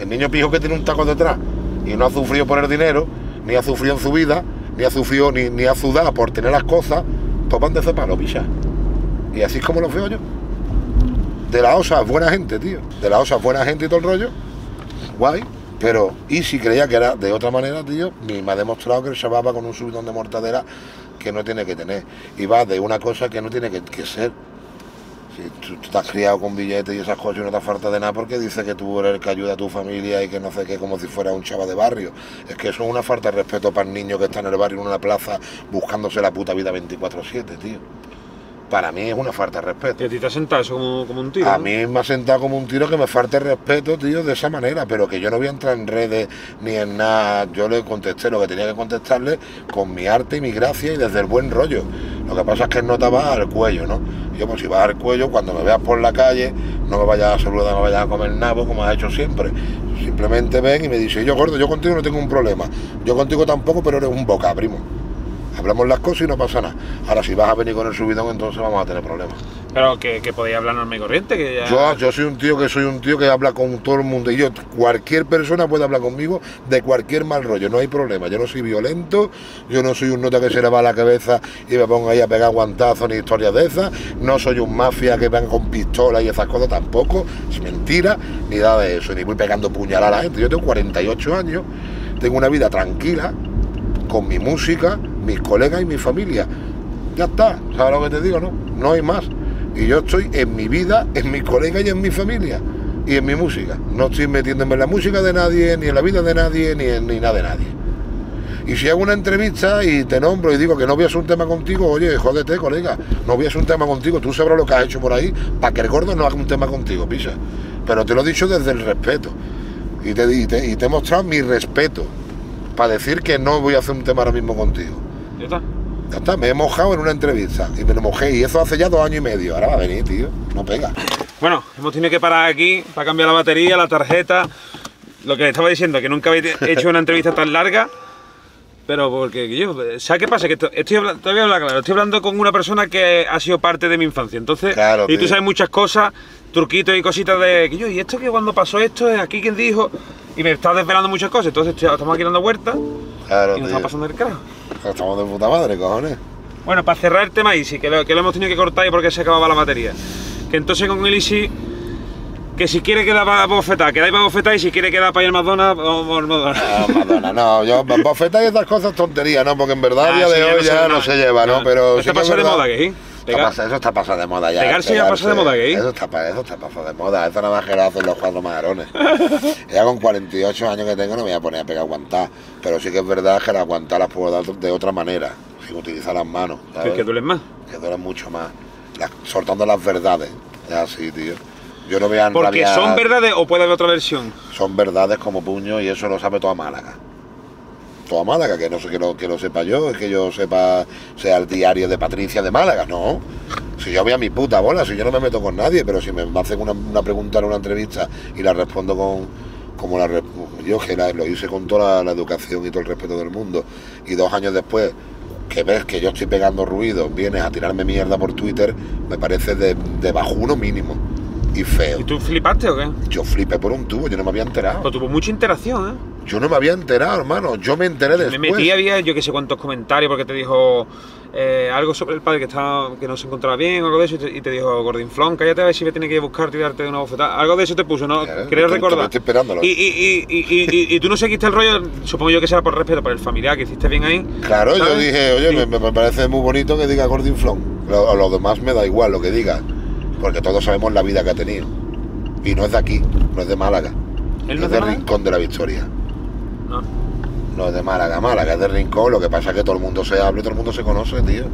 El niño pijo que tiene un taco detrás y no ha sufrido por el dinero, ni ha sufrido en su vida, ni ha sufrido ni, ni ha sudado por tener las cosas, pues van de ese palo, picha. Y así es como los veo yo. De la OSA es buena gente, tío. De la OSA es buena gente y todo el rollo. Guay. Pero, y si creía que era de otra manera, tío, me ha demostrado que el chaval va con un subidón de mortadera que no tiene que tener. Y va de una cosa que no tiene que ser. Si tú, has criado con billetes y esas cosas y no te falta de nada porque dice que tú eres el que ayuda a tu familia y que no sé qué, como si fuera un chaval de barrio. Es que eso es una falta de respeto para el niño que está en el barrio en una plaza buscándose la puta vida 24-7, tío. Para mí es una falta de respeto. Y a ti te has sentado eso como, como un tiro. A ¿no? mí me ha sentado como un tiro que me falte respeto, tío, de esa manera, pero que yo no voy a entrar en redes ni en nada. Yo le contesté lo que tenía que contestarle con mi arte y mi gracia y desde el buen rollo. Lo que pasa es que el nota va al cuello, ¿no? Yo, pues si vas al cuello, cuando me veas por la calle, no me vayas a saludar, no me vayas a comer nabo como has hecho siempre. Simplemente ven y me dice, yo gordo, yo contigo no tengo un problema. Yo contigo tampoco, pero eres un boca, primo. Hablamos las cosas y no pasa nada. Ahora, si vas a venir con el subidón, entonces vamos a tener problemas. Pero que, que podéis hablar normal y corriente, que ya... Yo, yo soy un tío que soy un tío que habla con todo el mundo y yo cualquier persona puede hablar conmigo de cualquier mal rollo, no hay problema. Yo no soy violento, yo no soy un nota que se le va a la cabeza y me pongo ahí a pegar guantazos ni historias de esas, no soy un mafia que venga con pistola y esas cosas tampoco, es mentira, ni nada de eso, ni voy pegando puñalada a la gente. Yo tengo 48 años, tengo una vida tranquila, con mi música, mis colegas y mi familia. Ya está, ¿sabes lo que te digo? No, no hay más. Y yo estoy en mi vida, en mis colegas y en mi familia. Y en mi música. No estoy metiéndome en la música de nadie, ni en la vida de nadie, ni en ni nada de nadie. Y si hago una entrevista y te nombro y digo que no voy a hacer un tema contigo, oye, jódete, colega, no voy a hacer un tema contigo, tú sabrás lo que has hecho por ahí para que el gordo no haga un tema contigo, pisa. Pero te lo he dicho desde el respeto. Y te, he mostrado mi respeto para decir que no voy a hacer un tema ahora mismo contigo. Ya está. Ya está, me he mojado en una entrevista y me lo mojé y eso hace ya dos años y medio. Ahora va a venir, tío. No pega. Bueno, hemos tenido que parar aquí para cambiar la batería, la tarjeta. Lo que estaba diciendo, que nunca habéis (laughs) hecho una entrevista tan larga. Pero porque yo, ¿sabes qué pasa? Que esto- estoy hablando, te voy a hablar claro, estoy hablando con una persona que ha sido parte de mi infancia. Entonces, Claro, y tú tío. sabes muchas cosas, truquitos y cositas de que yo, y esto que cuando pasó esto, aquí quién dijo, y me estás desvelando muchas cosas. Entonces, estamos aquí dando vueltas Claro, y nos está pasando el carajo. Estamos de puta madre, cojones. Bueno, para cerrar el tema Easy, que lo, que lo hemos tenido que cortar y porque se acababa la batería. Que entonces con el Easy, que si quiere quedar para bofetar, quedáis para bofetar y si quiere quedar para ir al McDonald's, vamos al McDonald's. No, Madonna, no, yo (laughs) bofetas y estas cosas tonterías, ¿no? Porque en verdad a Ah, día sí, de ya hoy no ya no se lleva, ¿no? No. Pero Está sí. Está Eso está pasado de moda ya. Pegarse ya pasa de moda, ¿qué? Eso está, eso está pasado de moda. Eso nada más que lo hacen los cuatro marones. (laughs) ya con 48 años que tengo no me voy a poner a pegar aguantar. Pero sí que es verdad que las aguantar las puedo dar de otra manera, sin utilizar las manos. Que, ¿sabes? que duelen más. que duelen mucho más. Las- soltando las verdades. Es así, tío. Yo no voy a Porque enrabiar- son verdades o puede haber otra versión. son verdades como puño y eso lo sabe toda Málaga. Toda Málaga, que no sé que lo, que lo sepa yo, es que yo sepa, sea el diario de Patricia de Málaga, no. Si yo voy a mi puta bola, si yo no me meto con nadie, pero si me hacen una, una pregunta en una entrevista y la respondo con como la yo que lo hice con toda la, la educación y todo el respeto del mundo, y dos años después que ves que yo estoy pegando ruido, vienes a tirarme mierda por Twitter, me parece de, de bajuno mínimo y feo. ¿Y tú flipaste o qué? Yo flipé por un tubo, yo no me había enterado. Pues tuvo mucha interacción, ¿eh? Yo no me había enterado, hermano. Yo me enteré después. Me metí, había yo que sé cuántos comentarios porque te dijo eh, algo sobre el padre que estaba que no se encontraba bien o algo de eso y te, y te dijo Gordinflón, cállate a ver si me tiene que buscar tirarte de una bofetada. Algo de eso te puso, ¿no? Claro, Creo recordar. estoy esperándolo. Y, y, y, y, y- y- y tú no seguiste el rollo, supongo yo que será por respeto por el familiar, que hiciste bien ahí. Claro, yo dije, oye, Sí. me, me parece muy bonito que diga Gordon Flon. Lo, a lo demás me da igual lo que diga. Porque todos sabemos la vida que ha tenido. Y no es de aquí, no es de Málaga. ¿Él no es es de Málaga? Rincón de la Victoria. No. No es de Málaga, Málaga es de Rincón. Lo que pasa es que todo el mundo se habla y todo el mundo se conoce, tío.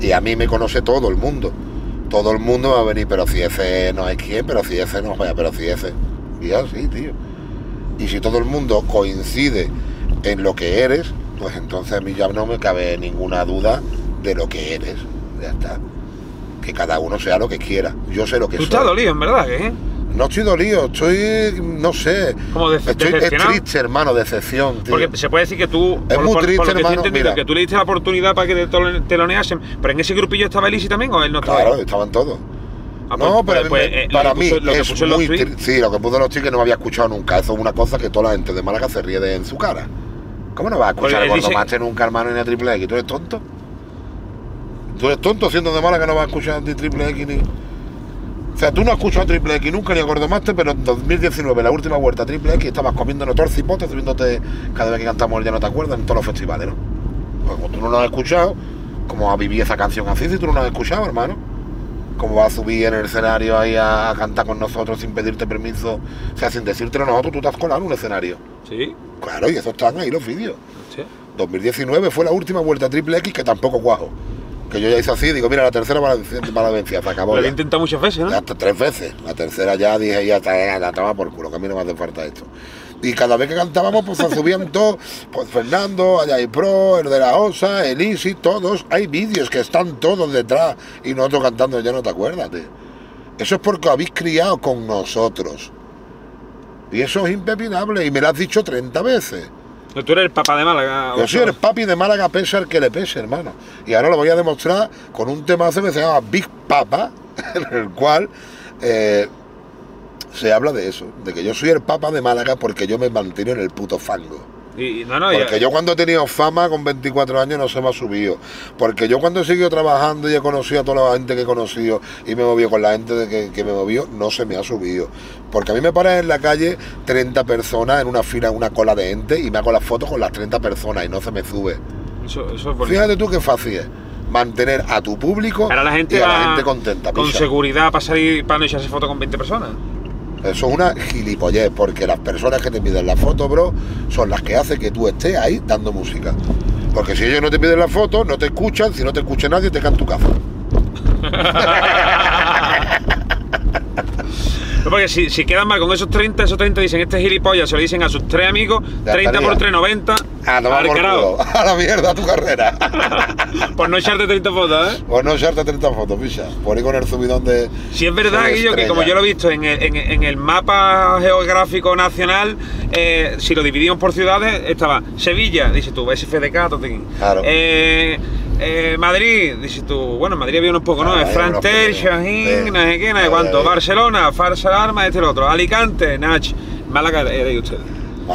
Y a mí me conoce todo el mundo. Todo el mundo va a venir, pero si ese no hay quien, pero si ese no (laughs) vaya, pero si ese. Y así, tío. Y si todo el mundo coincide en lo que eres, pues entonces a mí ya no me cabe ninguna duda de lo que eres. Ya está. Que cada uno sea lo que quiera. Yo sé lo que Tú soy. estás dolido, en verdad, ¿eh? No estoy dolido, estoy, no sé. Como de- estoy es triste, hermano, decepción, tío. Porque se puede decir que tú, Es muy triste, hermano, mira. que tú le diste la oportunidad para que te teloneasen, pero en ese grupillo estaba Elisi también o él no estaba Claro, ahí? estaban todos. Ah, no, pues- pero mí pues, me- eh, para mí puso- que es en muy tweets- tri- Sí, lo que puso en los tweets que no me había escuchado nunca. Eso es una cosa que toda la gente de Málaga se ríe de en su cara. ¿Cómo no vas a escuchar a Gordo dice- nunca, hermano, ni a Triple X? ¿Tú eres tonto? ¿Tú eres tonto siendo de Málaga no vas a escuchar ni Triple X ni...? O sea, tú no has escuchado Triple X nunca ni a Gordo Master, pero en 2019, la última vuelta Triple X, estabas comiendo torcipotes, subiéndote cada vez que cantamos el Ya no te acuerdas en todos los festivales, ¿no? Pues como tú no lo has escuchado, ¿cómo va a vivir esa canción así si tú no lo has escuchado, hermano? ¿Cómo vas a subir en el escenario ahí a, a cantar con nosotros sin pedirte permiso? O sea, sin decírtelo nosotros, tú te has colado en un escenario. Sí, Claro, y eso están ahí los vídeos. sí. 2019 fue la última vuelta Triple X que tampoco cuajo. Que yo ya hice así, digo, mira, la tercera para la vencida, se acabó. Lo he intentado muchas veces, ¿no? Hasta tres veces. La tercera ya dije, ya está, toma por culo, que a mí no me hace falta esto. Y cada vez que cantábamos, pues se subían (laughs) todos, pues Fernando, Ayay Pro, el de la OSA, el Easy, todos. Hay vídeos que están todos detrás y nosotros cantando, ya no te acuerdas, tío. Eso es porque habéis criado con nosotros. Y eso es impepinable y me lo has dicho 30 veces. No, Tú eres el papá de Málaga. Yo soy el papi de Málaga, pese al que le pese, hermano. Y ahora lo voy a demostrar con un temazo que se llama Big Papa, (laughs) en el cual eh, se habla de eso, de que yo soy el papa de Málaga porque yo me mantengo en el puto fango. Y, y no, no, ya- Porque yo cuando he tenido fama con 24 años no se me ha subido. Porque yo cuando he seguido trabajando y he conocido a toda la gente que he conocido y me he movido con la gente de que, que me movió, no se me ha subido. Porque a mí me paran en la calle 30 personas en una fila, en una cola de gente y me hago las fotos con las 30 personas y no se me sube. eso, eso es. Fíjate tú qué fácil es. Mantener a tu público Ahora la gente y a la gente contenta. con picha. seguridad para salir para no echarse foto con 20 personas. Eso es una gilipollez, porque las personas que te piden la foto, bro, son las que hacen que tú estés ahí dando música. Porque si ellos no te piden la foto, no te escuchan, si no te escucha nadie, te caen tu casa. No, (laughs) porque si, si quedan mal con esos 30, esos 30 dicen este gilipollas, se lo dicen a sus tres amigos, Ya 30 por estaría. 3, 90. A por carajo. culo. (laughs) A la mierda tu carrera. (laughs) Por no echarte 30 fotos, ¿eh? Por no echarte 30 fotos, picha. Por ir con el subidón de. Si es verdad, Guillo, que como yo lo he visto en el, en- en el mapa geográfico nacional, eh, si lo dividimos por ciudades, estaba Sevilla, dices tú, SFDK, Totequín. Claro. Eh, eh, Madrid, dices tú, bueno, en Madrid había unos pocos, ¿no? Fronter, pocos. Shahin, no sé qué, no sé cuánto. Barcelona, Farsa Arma, este y el otro. Alicante, Nach. Málaga de ustedes.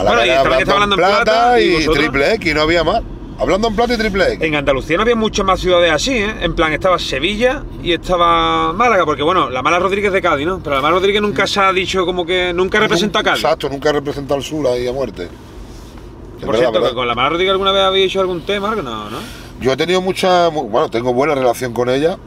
Bueno, y hablando en plata, plata y, vosotros- triple X, no había más. Hablando en plata y triple X. En Andalucía no había muchas más ciudades así, ¿eh? En plan, estaba Sevilla y estaba Málaga, porque bueno, la Mala Rodríguez de Cádiz, ¿no? Pero la Mala Rodríguez nunca se ha dicho como que nunca representa a Cádiz. Exacto, nunca representa al sur ahí a muerte. Es Por verdad, cierto, verdad. que con la Mala Rodríguez alguna vez habéis hecho algún tema, no, ¿no? Yo he tenido mucha. mu- Bueno, tengo buena relación con ella.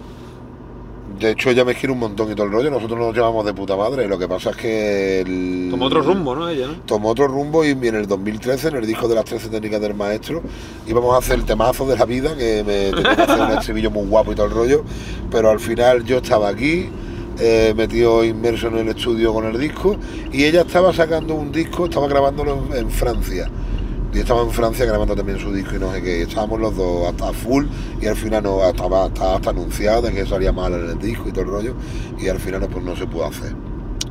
De hecho, ella me gira un montón y todo el rollo. Nosotros nos llevamos de puta madre. Lo que pasa es que. el- Tomó otro rumbo, ¿no? Ella, ¿no? Tomó otro rumbo y en el 2013, en el disco de las 13 técnicas del maestro, íbamos a hacer el temazo de la vida, que me tenía que hacer un (laughs) estribillo muy guapo y todo el rollo. Pero al final yo estaba aquí, eh, metido inmerso en el estudio con el disco, y ella estaba sacando un disco, estaba grabándolo en, en Francia. Y estaba en Francia grabando también su disco y no sé qué. Estábamos los dos hasta full y al final no estaba hasta anunciado de que salía mal en el disco y todo el rollo. Y al final no, pues no se pudo hacer.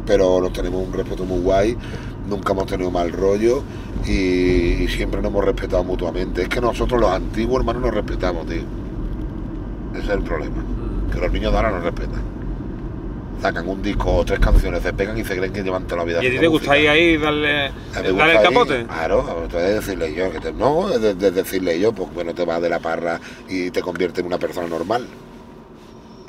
Pero nos tenemos un respeto muy guay, nunca hemos tenido mal rollo y, y siempre nos hemos respetado mutuamente. Es que nosotros los antiguos hermanos nos respetamos, tío. Ese es el problema. Que los niños de ahora nos respetan. Sacan un disco o tres canciones, se pegan y se creen que llevan toda la vida. ¿Y a ti te gusta música. ahí darle, darle el capote? Claro, entonces decirle yo, que te- no, de decirle yo, pues bueno, te vas de la parra y te convierte en una persona normal.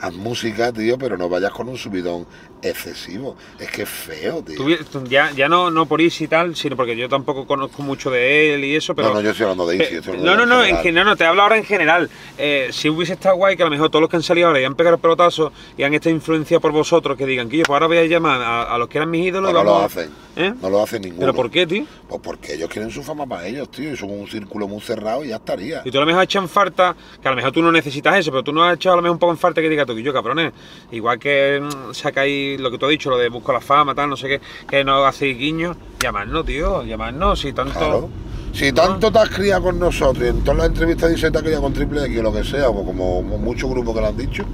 Haz música, tío, pero no vayas con un subidón excesivo. Es que es feo, tío. Tú ya, ya no, no por Isi y tal, sino porque yo tampoco conozco mucho de él y eso, pero... no, no, yo estoy hablando de Isi. Eh, estoy no, hablando no, no, en general. general, no, te hablo ahora en general. Eh, si hubiese estado guay que a lo mejor todos los que han salido ahora y han pegado el pelotazo y han estado influenciados por vosotros, que digan que yo, pues ahora voy a llamar a, a los que eran mis ídolos No, y no lo hacen. ¿Eh? No lo hacen ninguno. ¿Pero por qué, tío? Pues porque ellos quieren su fama para ellos, tío. Y son un círculo muy cerrado y ya estaría. Y tú a lo mejor echan falta, que a lo mejor tú no necesitas eso, pero tú no has echado a lo mejor un poco en falta que digas tú, que yo, cabrones, igual que mm, sacáis lo que tú has dicho, lo de busco la fama, tal, no sé qué, que no hacéis guiños, llamadnos, tío, llamadnos, si tanto... Claro. Si tanto te has criado con nosotros y en todas las entrevistas dice que te has criado con Triple X o lo que sea, o como muchos grupos que lo han dicho,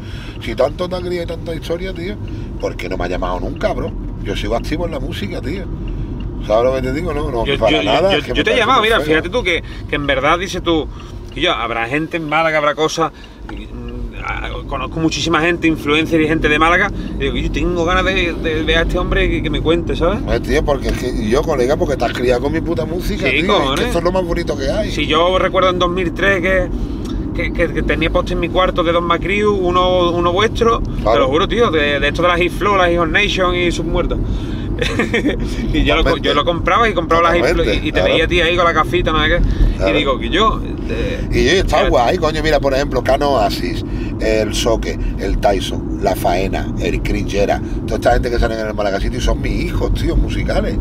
si tanto te has criado y tanta historia, tío, ¿por qué no me ha llamado nunca, bro? Yo sigo activo en la música, tío. ¿Sabes lo que te digo? No, no, Yo, para yo- nada. yo- es que yo me te he llamado, mira, fíjate tú que, que en verdad dices tú, que yo, habrá gente en Málaga, habrá cosas, mm, conozco muchísima gente, influencer y gente de Málaga, y digo, yo tengo ganas de, de ver a este hombre que, que me cuente, ¿sabes? Pues, tío, porque es que yo, colega, porque te has criado con mi puta música, Sí, tío. cojones. que esto es lo más bonito que hay. Si yo recuerdo en 2003 que, que, que- que tenía post en mi cuarto de Don Macriu, uno, uno vuestro, te Claro. lo juro, tío, de, de esto de las Hit Flow, las Hit on Nation y sus muertos. (laughs) y yo lo, yo lo compraba y compraba las Hit Flow y, y te Totalmente, veía a ti ahí con la cafita, no sé qué. Claro. Y digo que yo. eh, Y está fíjate, guay, coño, mira, por ejemplo, Cano Oasis, el Soque, el Tyson, La Faena, el Chris Gera, toda esta gente que salen en el Málaga City son mis hijos, tío, musicales.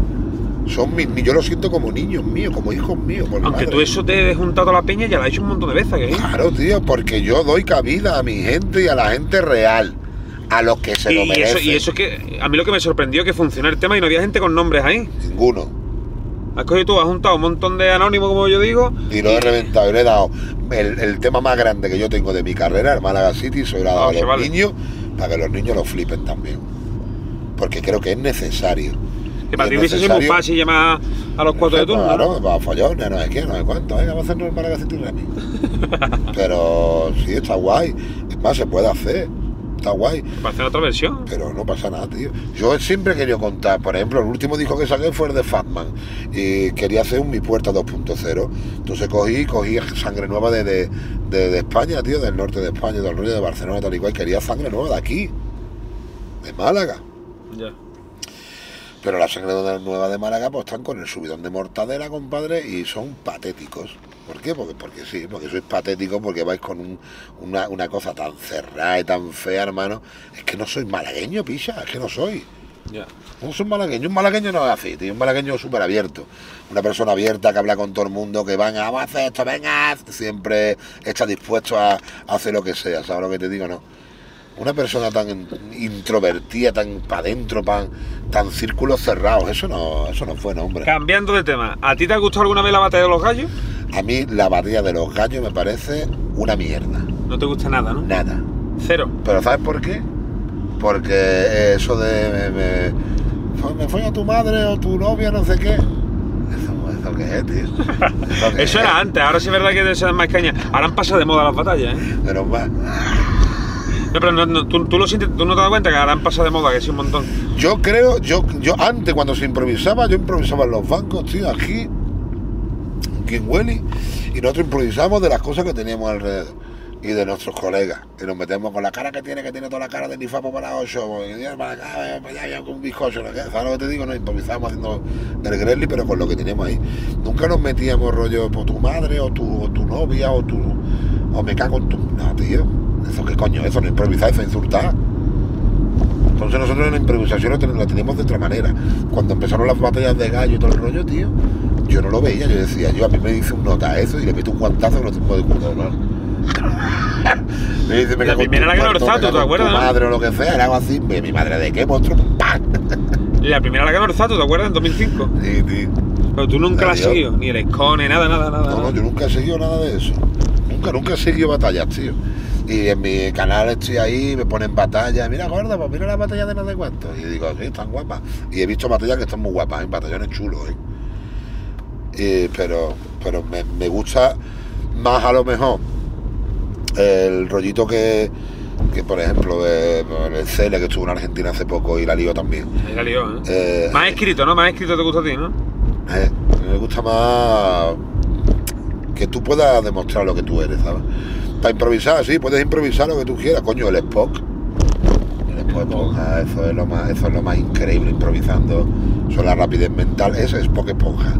Son mis, yo lo siento como niños míos, como hijos míos. Aunque madre. tú eso te he juntado a la peña, ya lo has hecho un montón de veces, ¿eh? Claro, tío, porque yo doy cabida a mi gente y a la gente real, a los que se Y, lo y merecen. eso, y eso que a mí lo que me sorprendió que funcionó el tema y no había gente con nombres ahí. Ninguno. Has cogido tú, has juntado un montón de anónimos, como yo digo. Y lo he reventado y le he dado el, el tema más grande que yo tengo de mi carrera, el Málaga City, se lo he dado Ah, a los niños para que los niños lo flipen también. Porque creo que es necesario. Que para ti es hubiese sido muy fácil llamar a los cuatro de turno. ¿no? Claro, para follones, no sé qué, no sé cuánto. Venga, vamos a hacernos Málaga City Remix. (laughs) Pero sí, está guay. Es más, se puede hacer. Está guay. Para hacer otra versión. Pero no pasa nada, tío. Yo siempre he querido contar, por ejemplo, el último disco que saqué fue el de Fatman. Y quería hacer un Mi Puerta 2.0. Entonces cogí, cogí sangre nueva de, de, de- de España, tío, del norte de España, del rollo de Barcelona, tal y cual. Quería sangre nueva de aquí, de Málaga. Pero la sangre nueva de Málaga pues están con el subidón de mortadela, compadre, y son patéticos. ¿Por qué? Porque, porque sí, porque sois patéticos, porque vais con un- una, una cosa tan cerrada y tan fea, hermano. Es que no soy malagueño, picha, es que no soy. Ya. No soy malagueño, un malagueño no es así, tío, un malagueño súper abierto. Una persona abierta que habla con todo el mundo, que van a vamos a hacer esto, venga, haz", siempre está dispuesto a, a hacer lo que sea, ¿sabes lo que te digo? No. Una persona tan in- introvertida, tan para adentro, tan, tan círculos cerrados, eso no, eso no fue, no, hombre. Cambiando de tema, ¿a ti te ha gustado alguna vez la batalla de los gallos? A mí la batalla de los gallos me parece una mierda. No te gusta nada, ¿no? Nada. Cero. Pero ¿sabes por qué? Porque eso de me, me, fue- me fue a tu madre o tu novia, no sé qué. Eso, qué es, tío. (laughs) Eso, qué Eso es. era antes, ahora sí es verdad que se dan más caña. Ahora han pasado de moda las batallas, ¿eh? Menos mal. No, pero tú, no te das cuenta que ahora han pasado de moda, que sí un montón. Yo creo, yo, yo antes cuando se improvisaba, yo improvisaba en los bancos, tío, aquí, aquí en Welly, y nosotros improvisamos de las cosas que teníamos alrededor y de nuestros colegas. Y nos metemos con la cara que tiene, que tiene toda la cara de Nifapo para ocho, y de para acá, para allá, con un bizcocho, ¿no? ¿sabes lo que te digo? Nos improvisábamos haciendo el Grelly, pero con lo que teníamos ahí. Nunca nos metíamos rollo por tu madre, o tu, o tu novia, o tu. o me cago en tu. No, tío. Eso qué coño, eso no improvisar, eso es insultar. Entonces nosotros en la improvisación la ten- la teníamos de otra manera. Cuando empezaron las batallas de gallo y todo el rollo, tío, yo no lo veía, yo decía, yo a mí me dice un nota eso y le meto un guantazo que no tengo de culo, ¿no? (laughs) me dice, me La primera la que cago ¿te acuerdas, no? madre o lo que sea, hago así, mi madre de qué, monstruo, ¡pam! (laughs) La primera la ganó Orzato, ¿te acuerdas? En 2005. Sí, tío. Pero tú nunca la has seguido, ni el Escone, nada, nada, nada. No, no, yo nunca he seguido nada de eso. Nunca, nunca he seguido batallas, tío. Y en mi canal estoy ahí, me ponen batallas. Mira, gorda, pues mira la batalla de no sé cuánto. Y digo, sí, están guapas. Y he visto batallas que están muy guapas, ¿eh? batallones chulos, ¿eh? Y- pero pero me, me gusta más a lo mejor el rollito que, que por ejemplo, el Cele que estuvo en Argentina hace poco y la lío también. La lió, ¿eh? Eh, Más escrito, ¿no? Más escrito te gusta a ti, ¿no? Eh, me gusta más que tú puedas demostrar lo que tú eres, ¿sabes? Para improvisar, sí, puedes improvisar lo que tú quieras, coño, el Spock. El Spock Esponja, eso es lo más, eso es lo más increíble improvisando. Son la rapidez mental, eso es Spock Esponja.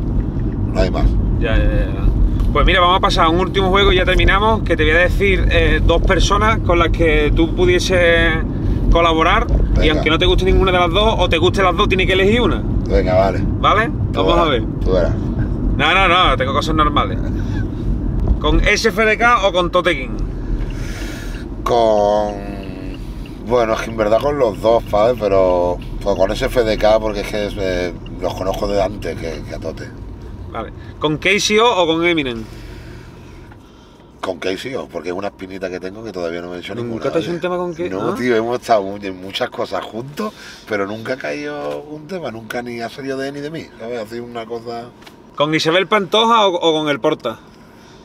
No hay más. Ya, ya, ya. Pues mira, vamos a pasar a un último juego y ya terminamos. Que te voy a decir eh, dos personas con las que tú pudieses colaborar. Y aunque no te guste ninguna de las dos, o te guste las dos, tienes que elegir una. Venga, vale. ¿Vale? Tú Vamos a ver. Tú verás. No, no, no, tengo cosas normales. ¿Con SFDK o con Totekin? Con. Bueno, es que en verdad con los dos, ¿sabes? Pero pues con ese FDK porque es que es, eh, los conozco de antes que, que a Tote. Vale. ¿Con KCO o con Eminem? Con Casey, o porque es una espinita que tengo que todavía no me he hecho ¿Nunca ninguna. te has un tema con Casey? No, ¿Ah? tío, hemos estado en muchas cosas juntos, pero nunca ha caído un tema, nunca ni ha salido de él ni de mí, ¿sabes? Ha sido una cosa... ¿Con Isabel Pantoja o, o con el Porta?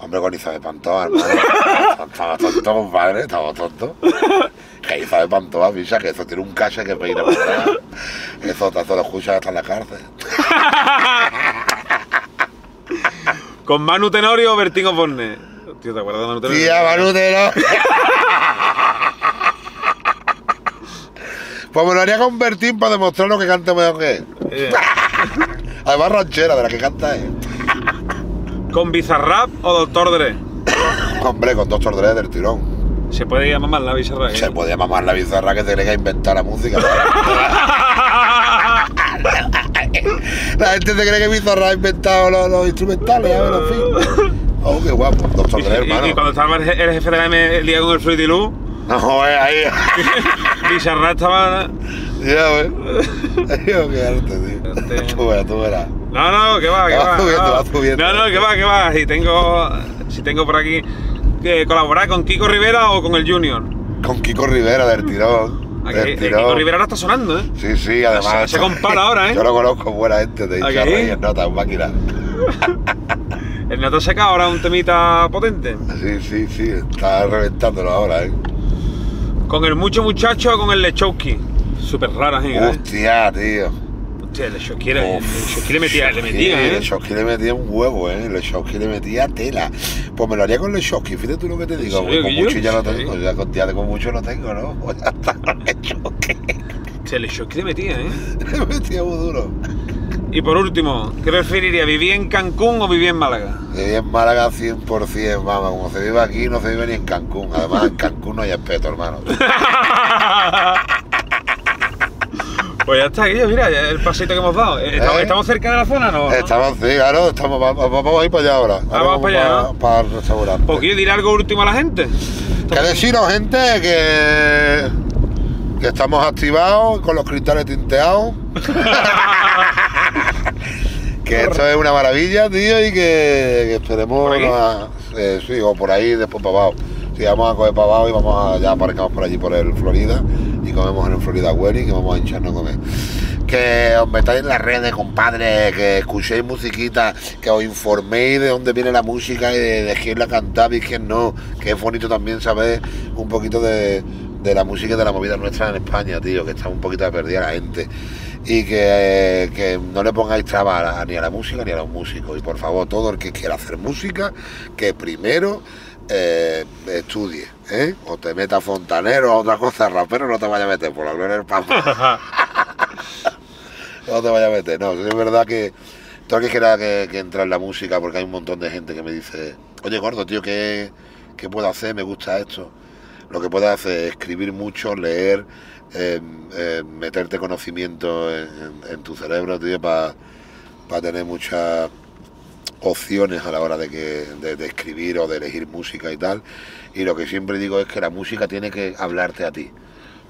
Hombre, con Isabel Pantoja, hermano. (laughs) Estamos tontos, compadre, estamos tontos. Que Isabel Pantoja, picha, que eso tiene un cache que peina para atrás. Eso, eso lo escuchas hasta en la cárcel. (laughs) ¿Con Manu Tenorio o Bertín Osborne? Tío, ¿te acuerdas de Manu Tenorio? Tía, Manutero. Pues me lo haría con Bertín para demostrar lo que canta mejor que él. Eh, Además ranchera, de la que canta él. ¿Con Bizarrap o Doctor Dre? Hombre, con Doctor Dre del tirón. Se puede llamar más la Bizarrap. ¿eh? Se podía mamar la bizarra que tiene que inventar la música. (laughs) la gente se cree que Bizarra ha inventado los, los instrumentales, ves, en fin. Oh, qué guapo. Doctor Dre, hermano. y cuando estaba el je- el jefe de la M el día con el Fruity Loop, No, eh, ahí. (laughs) Bizarrap estaba... ya (laughs) arte, tío. Este- (laughs) Tú verás, tú verás. No, no, que va, que Va subiendo, no. va subiendo. No, no, que va, que va. Si tengo, si tengo por aquí que colaborar con Kiko Rivera o con el Junior. Con Kiko Rivera del tirón. Aquí, Del eh, tirón. Kiko Rivera ahora está sonando, ¿eh? Sí, sí, además. Se- se compara ahora, ¿eh? (laughs) Yo lo conozco, buena gente, te he ¿A dicho que sí? reír, nota, un máquina. El Nato Seca ahora un temita potente. Sí, sí, sí, está reventándolo ahora, ¿eh? Con el mucho muchacho o con el Lechowski. Súper rara, ¿eh? Hostia, tío. Hostia, el el Lechowski le metía, le metía, ¿eh? Lechowski le metía un huevo, ¿eh? Lechowski le metía tela. Pues me lo haría con Lechowski, fíjate tú lo que te digo. porque con mucho ya lo Sí. tengo, ya con, ya con mucho lo tengo, ¿no? Pues (laughs) ya está con Lechowski. Hostia, el Lechowski le metía, ¿eh? (laughs) Le metía muy duro. Y por último, ¿qué preferiría? ¿Vivir en Cancún o vivir en Málaga? Viví en Málaga 100%, mamá. Como se vive aquí, no se vive ni en Cancún. Además, en Cancún no hay espeto, hermano. (laughs) Pues ya está, Guillo, mira, el paseito que hemos dado. Eh, ¿Estamos, ¿Eh? estamos cerca de la zona, no? Estamos, sí, claro, estamos, vamos, vamos a ir para allá ahora. Ahora vamos para allá, ¿no? Para el restaurante. Pues diré algo último a la gente. Que deciros, gente, que que estamos activados con los cristales tinteados. (laughs) que esto es una maravilla, tío, y que, que esperemos ¿Por aquí? a- eh, sí, o por ahí después para abajo. Sí, vamos a coger para abajo y vamos a, ya aparcamos por allí por el Florida comemos en el Florida Wedding y vamos a hincharnos a comer. Que os metáis en las redes, compadre, que escuchéis musiquita, que os informéis de dónde viene la música y de, quién la cantaba y quién no. Que es bonito también saber un poquito de, de la música y de la movida nuestra en España, tío, que está un poquito perdida la gente. Y que, que no le pongáis trabas ni a la música ni a los músicos. Y por favor, todo el que quiera hacer música, que primero eh, estudie, ¿eh? O te meta fontanero o otra cosa, rapero, no te vaya a meter, por la gloria del Papa. (laughs) no te vaya a meter, no, es verdad que el que quiera que, que entre en la música, porque hay un montón de gente que me dice, oye gordo, tío, ¿qué, qué puedo hacer? Me gusta esto. Lo que puedes hacer es escribir mucho, leer, eh, eh, meterte conocimiento en, en- en tu cerebro, tío, para tener muchas opciones a la hora de, que, de, de escribir o de elegir música y tal. Y lo que siempre digo es que la música tiene que hablarte a ti.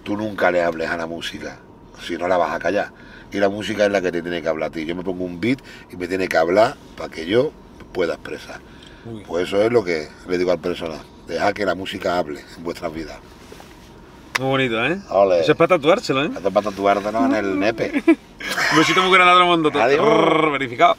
Tú nunca le hables a la música, si no la vas a callar. Y la música es la que te tiene que hablar a ti. Yo me pongo un beat y me tiene que hablar para que yo pueda expresar. Pues eso es lo que le digo al personal. Deja que la música hable en vuestras vidas. Muy bonito, ¿eh? Ole. Eso es para tatuárselo, ¿eh? Haz para tatuártelo en el nepe. (laughs) Besito muy grande todo mundo. Adiós. Rrr, Verificado.